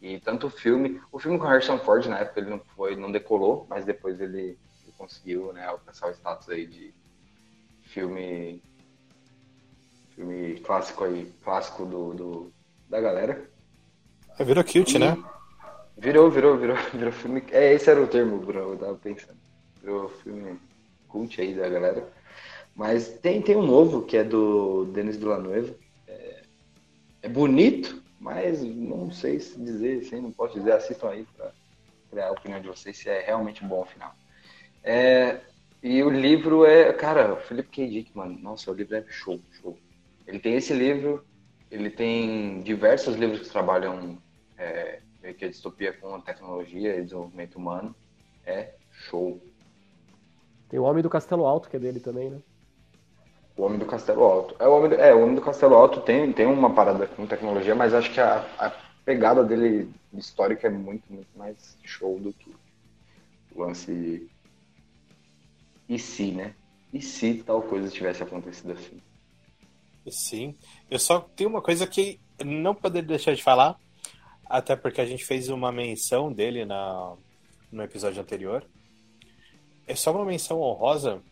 A: E tanto o filme, o filme com Harrison Ford na época ele não foi, não decolou, mas depois ele, ele conseguiu, né, alcançar o status aí de filme filme clássico aí, clássico do, do da galera.
B: É, Virou cute, né?
A: Virou, virou, virou, [laughs] virou filme. É, esse era o termo, Bruno, eu tava pensando. Virou filme cult aí da galera. Mas tem, tem um novo que é do Denis Villeneuve. É, é bonito, mas não sei se dizer, assim, não posso dizer, assistam aí pra criar a opinião de vocês se é realmente bom o final. É, e o livro é, cara, o Felipe K. Dick, mano, nossa, o livro é show, show. Ele tem esse livro, ele tem diversos livros que trabalham é, meio que a distopia com a tecnologia e desenvolvimento humano. É show.
C: Tem o Homem do Castelo Alto, que é dele também, né?
A: O Homem do Castelo Alto. É, o Homem do, é, o Homem do Castelo Alto tem, tem uma parada com tecnologia, mas acho que a, a pegada dele histórica é muito, muito mais show do que o lance. E se, né? E se tal coisa tivesse acontecido assim?
B: Sim. Eu só tenho uma coisa que não poderia deixar de falar, até porque a gente fez uma menção dele na, no episódio anterior. É só uma menção honrosa.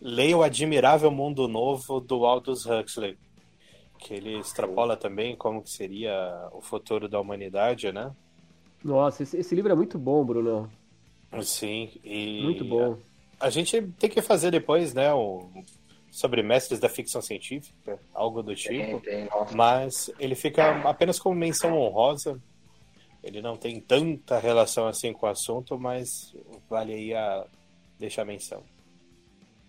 B: Leia o Admirável Mundo Novo do Aldous Huxley. Que ele extrapola também como que seria o futuro da humanidade, né?
C: Nossa, esse, esse livro é muito bom, Bruno.
B: Sim, e
C: Muito bom.
B: A gente tem que fazer depois, né, o, sobre mestres da ficção científica, algo do tipo.
A: Tem, tem, nossa.
B: Mas ele fica apenas como menção honrosa. Ele não tem tanta relação assim com o assunto, mas vale aí a deixar a menção.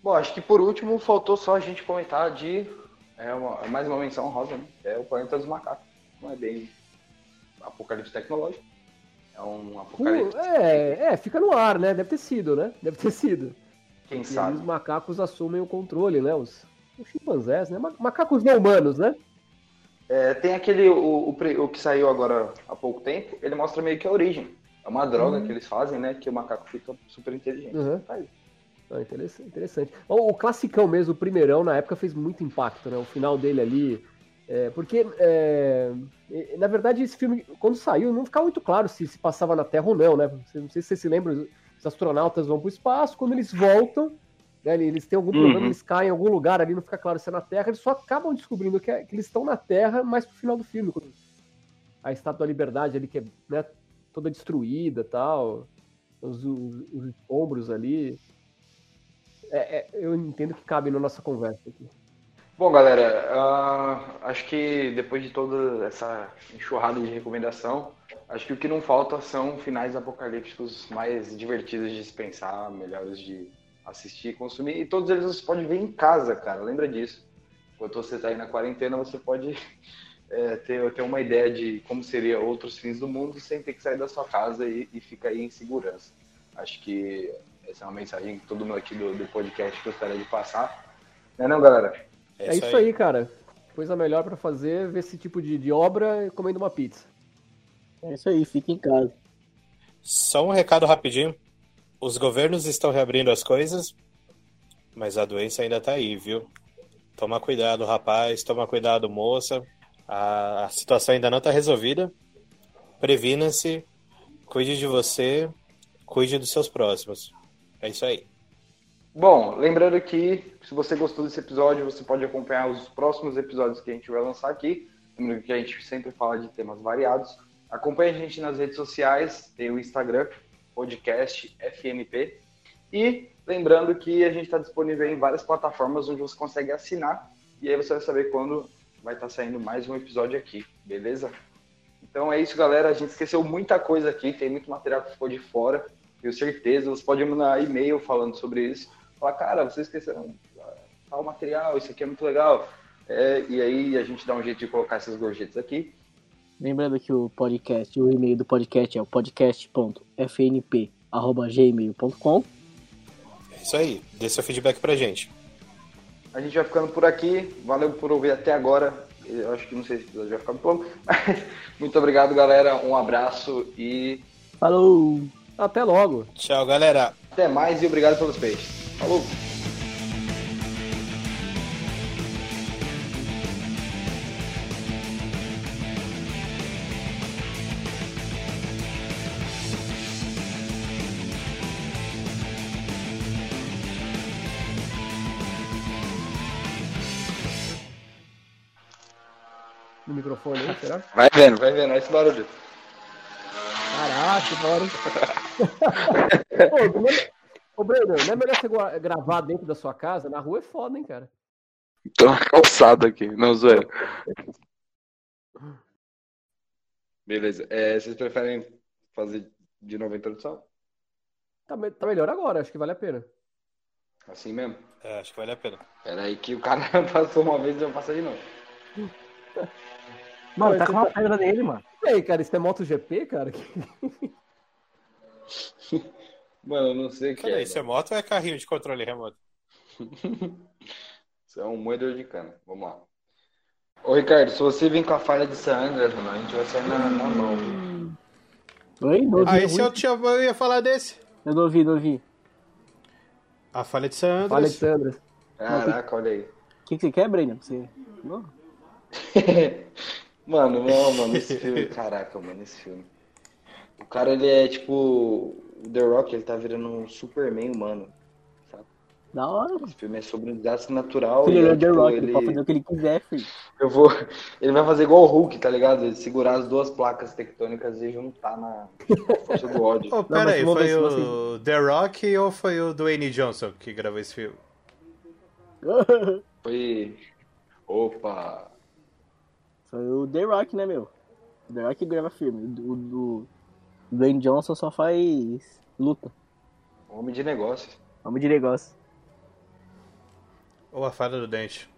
A: Bom, acho que por último faltou só a gente comentar de é uma, é mais uma menção rosa, né? É o planeta dos macacos. Não é bem apocalipse tecnológico. É um apocalipse.
C: Uh, é, é, fica no ar, né? Deve ter sido, né? Deve ter sido.
A: Quem
C: E
A: sabe?
C: os macacos assumem o controle, né? Os, os chimpanzés, né? Ma- Macacos não humanos, né?
A: É, tem aquele, o, o, o que saiu agora há pouco tempo, ele mostra meio que a origem. É uma droga
C: Hum.
A: que eles fazem, né? Que o macaco fica super inteligente.
C: Uhum.
A: Tá.
C: Ah, interessante, interessante. O, o classicão mesmo, o primeirão, na época fez muito impacto, né? O final dele ali, É, porque, é, na verdade, esse filme, quando saiu, não ficava muito claro se se passava na Terra ou não, né? Não sei se vocês se lembram, os astronautas vão para o espaço, quando eles voltam, né, eles têm algum
A: Uhum.
C: problema, eles caem em algum lugar ali, não fica claro se é na Terra, eles só acabam descobrindo que, é- que eles estão na Terra mais pro final do filme. quando a Estátua da Liberdade ali, que é né, toda destruída tal, os, os- os ombros ali. É, é, eu entendo que cabe na nossa conversa aqui.
A: Bom, galera, ah, acho que depois de toda essa enxurrada de recomendação, acho que o que não falta são finais apocalípticos mais divertidos de se pensar, melhores de assistir e consumir. E todos eles você pode ver em casa, cara. Lembra disso. Enquanto você está aí na quarentena, você pode é, [laughs] ter, ter uma ideia de como seria outros fins do mundo sem ter que sair da sua casa e, e ficar aí em segurança. Acho que essa é uma mensagem que todo mundo aqui do, do podcast gostaria de passar. Não é não, galera?
C: É, isso aí, cara. Coisa melhor pra fazer, ver esse tipo de, de obra comendo uma pizza.
D: É isso aí, fica em casa.
B: Só um recado rapidinho. Os governos estão reabrindo as coisas, mas a doença ainda tá aí, viu? Toma cuidado, rapaz. Toma cuidado, moça. A, a situação ainda não tá resolvida. Previna-se. Cuide de você. Cuide dos seus próximos. É isso aí.
A: Bom, lembrando que se você gostou desse episódio, você pode acompanhar os próximos episódios que a gente vai lançar aqui. Lembrando que a gente sempre fala de temas variados. Acompanhe a gente nas redes sociais, tem o Instagram, podcast FNP. E lembrando que a gente está disponível em várias plataformas onde você consegue assinar. E aí você vai saber quando vai estar saindo mais um episódio aqui, beleza? Então é isso, galera. A gente esqueceu muita coisa aqui, tem muito material que ficou de fora. Tenho certeza. Você pode mandar e-mail falando sobre isso. Falar, cara, vocês esqueceram tal material, isso aqui é muito legal. É, e aí a gente dá um jeito de colocar essas gorjetas aqui.
D: Lembrando que o podcast, o e-mail do podcast é o podcast.fnp.gmail.com.
B: É isso aí. Dê seu feedback pra gente.
A: A gente vai ficando por aqui. Valeu por ouvir até agora. Eu acho que não sei se o episódio vai ficar muito longo. [laughs] Mas muito obrigado, galera. Um abraço e
D: Falou!
C: Até logo.
B: Tchau, galera.
A: até mais. E obrigado pelos peixes. Falou!
C: No microfone aí, será? [laughs]
A: Vai vendo, vai vendo. Olha esse barulho.
C: Caraca, bora. Ô, não é- Ô, Breno, não é melhor você gravar dentro da sua casa? Na rua é foda, hein, cara?
A: Tô na calçada aqui. Não, zoeira. Beleza. É, vocês preferem fazer de novo a introdução?
C: Tá, me- tá melhor agora, acho que vale a pena.
A: Assim mesmo?
B: É, acho que vale a pena.
A: Pera aí que o cara [laughs] passou uma vez e vai passar de novo. [laughs]
D: Mano, tá com uma
C: tá-
D: pedra nele, mano.
C: E aí, cara, isso é MotoGP, cara? [laughs]
A: Mano, eu não sei o que
B: Cara,
A: é.
B: isso é moto ou é carrinho de controle remoto? [laughs]
A: Isso é um moedor de cana. Vamos lá. Ô, Ricardo, se você vir com a falha de San Andreas, mano, a gente vai sair na, na mão.
D: Oi? Não ouvi,
B: Ah, esse eu, tinha, eu ia falar desse.
D: Eu não ouvi, não ouvi.
B: A falha de San
C: Fala,
B: Andreas.
C: Alexandre.
A: Caraca, olha aí.
D: O que, que você quer, Breno? Você... Não. [laughs]
A: mano, não, mano, esse filme. Caraca, mano, esse filme. O cara, ele é tipo. O The Rock, ele tá virando um Superman humano. Sabe?
D: Da hora.
A: Esse filme é sobre um desastre natural.
D: Filho, ele é o The
A: tipo,
D: Rock, ele
A: ele-
D: pode fazer o que ele quiser, filho.
A: Eu vou. [laughs] Ele vai fazer igual o Hulk, tá ligado? Ele segurar as duas placas tectônicas e juntar na força do ódio. [laughs]
B: Oh, pera
D: mas
B: aí, foi o The Rock ou foi o Dwayne Johnson que gravou esse filme? [laughs]
A: Foi. Opa!
D: Foi o The Rock, né, meu? O The Rock grava filme. O do Dwayne Johnson só faz luta.
A: Homem de negócios.
D: Homem de negócio.
B: Ou a falha do dente?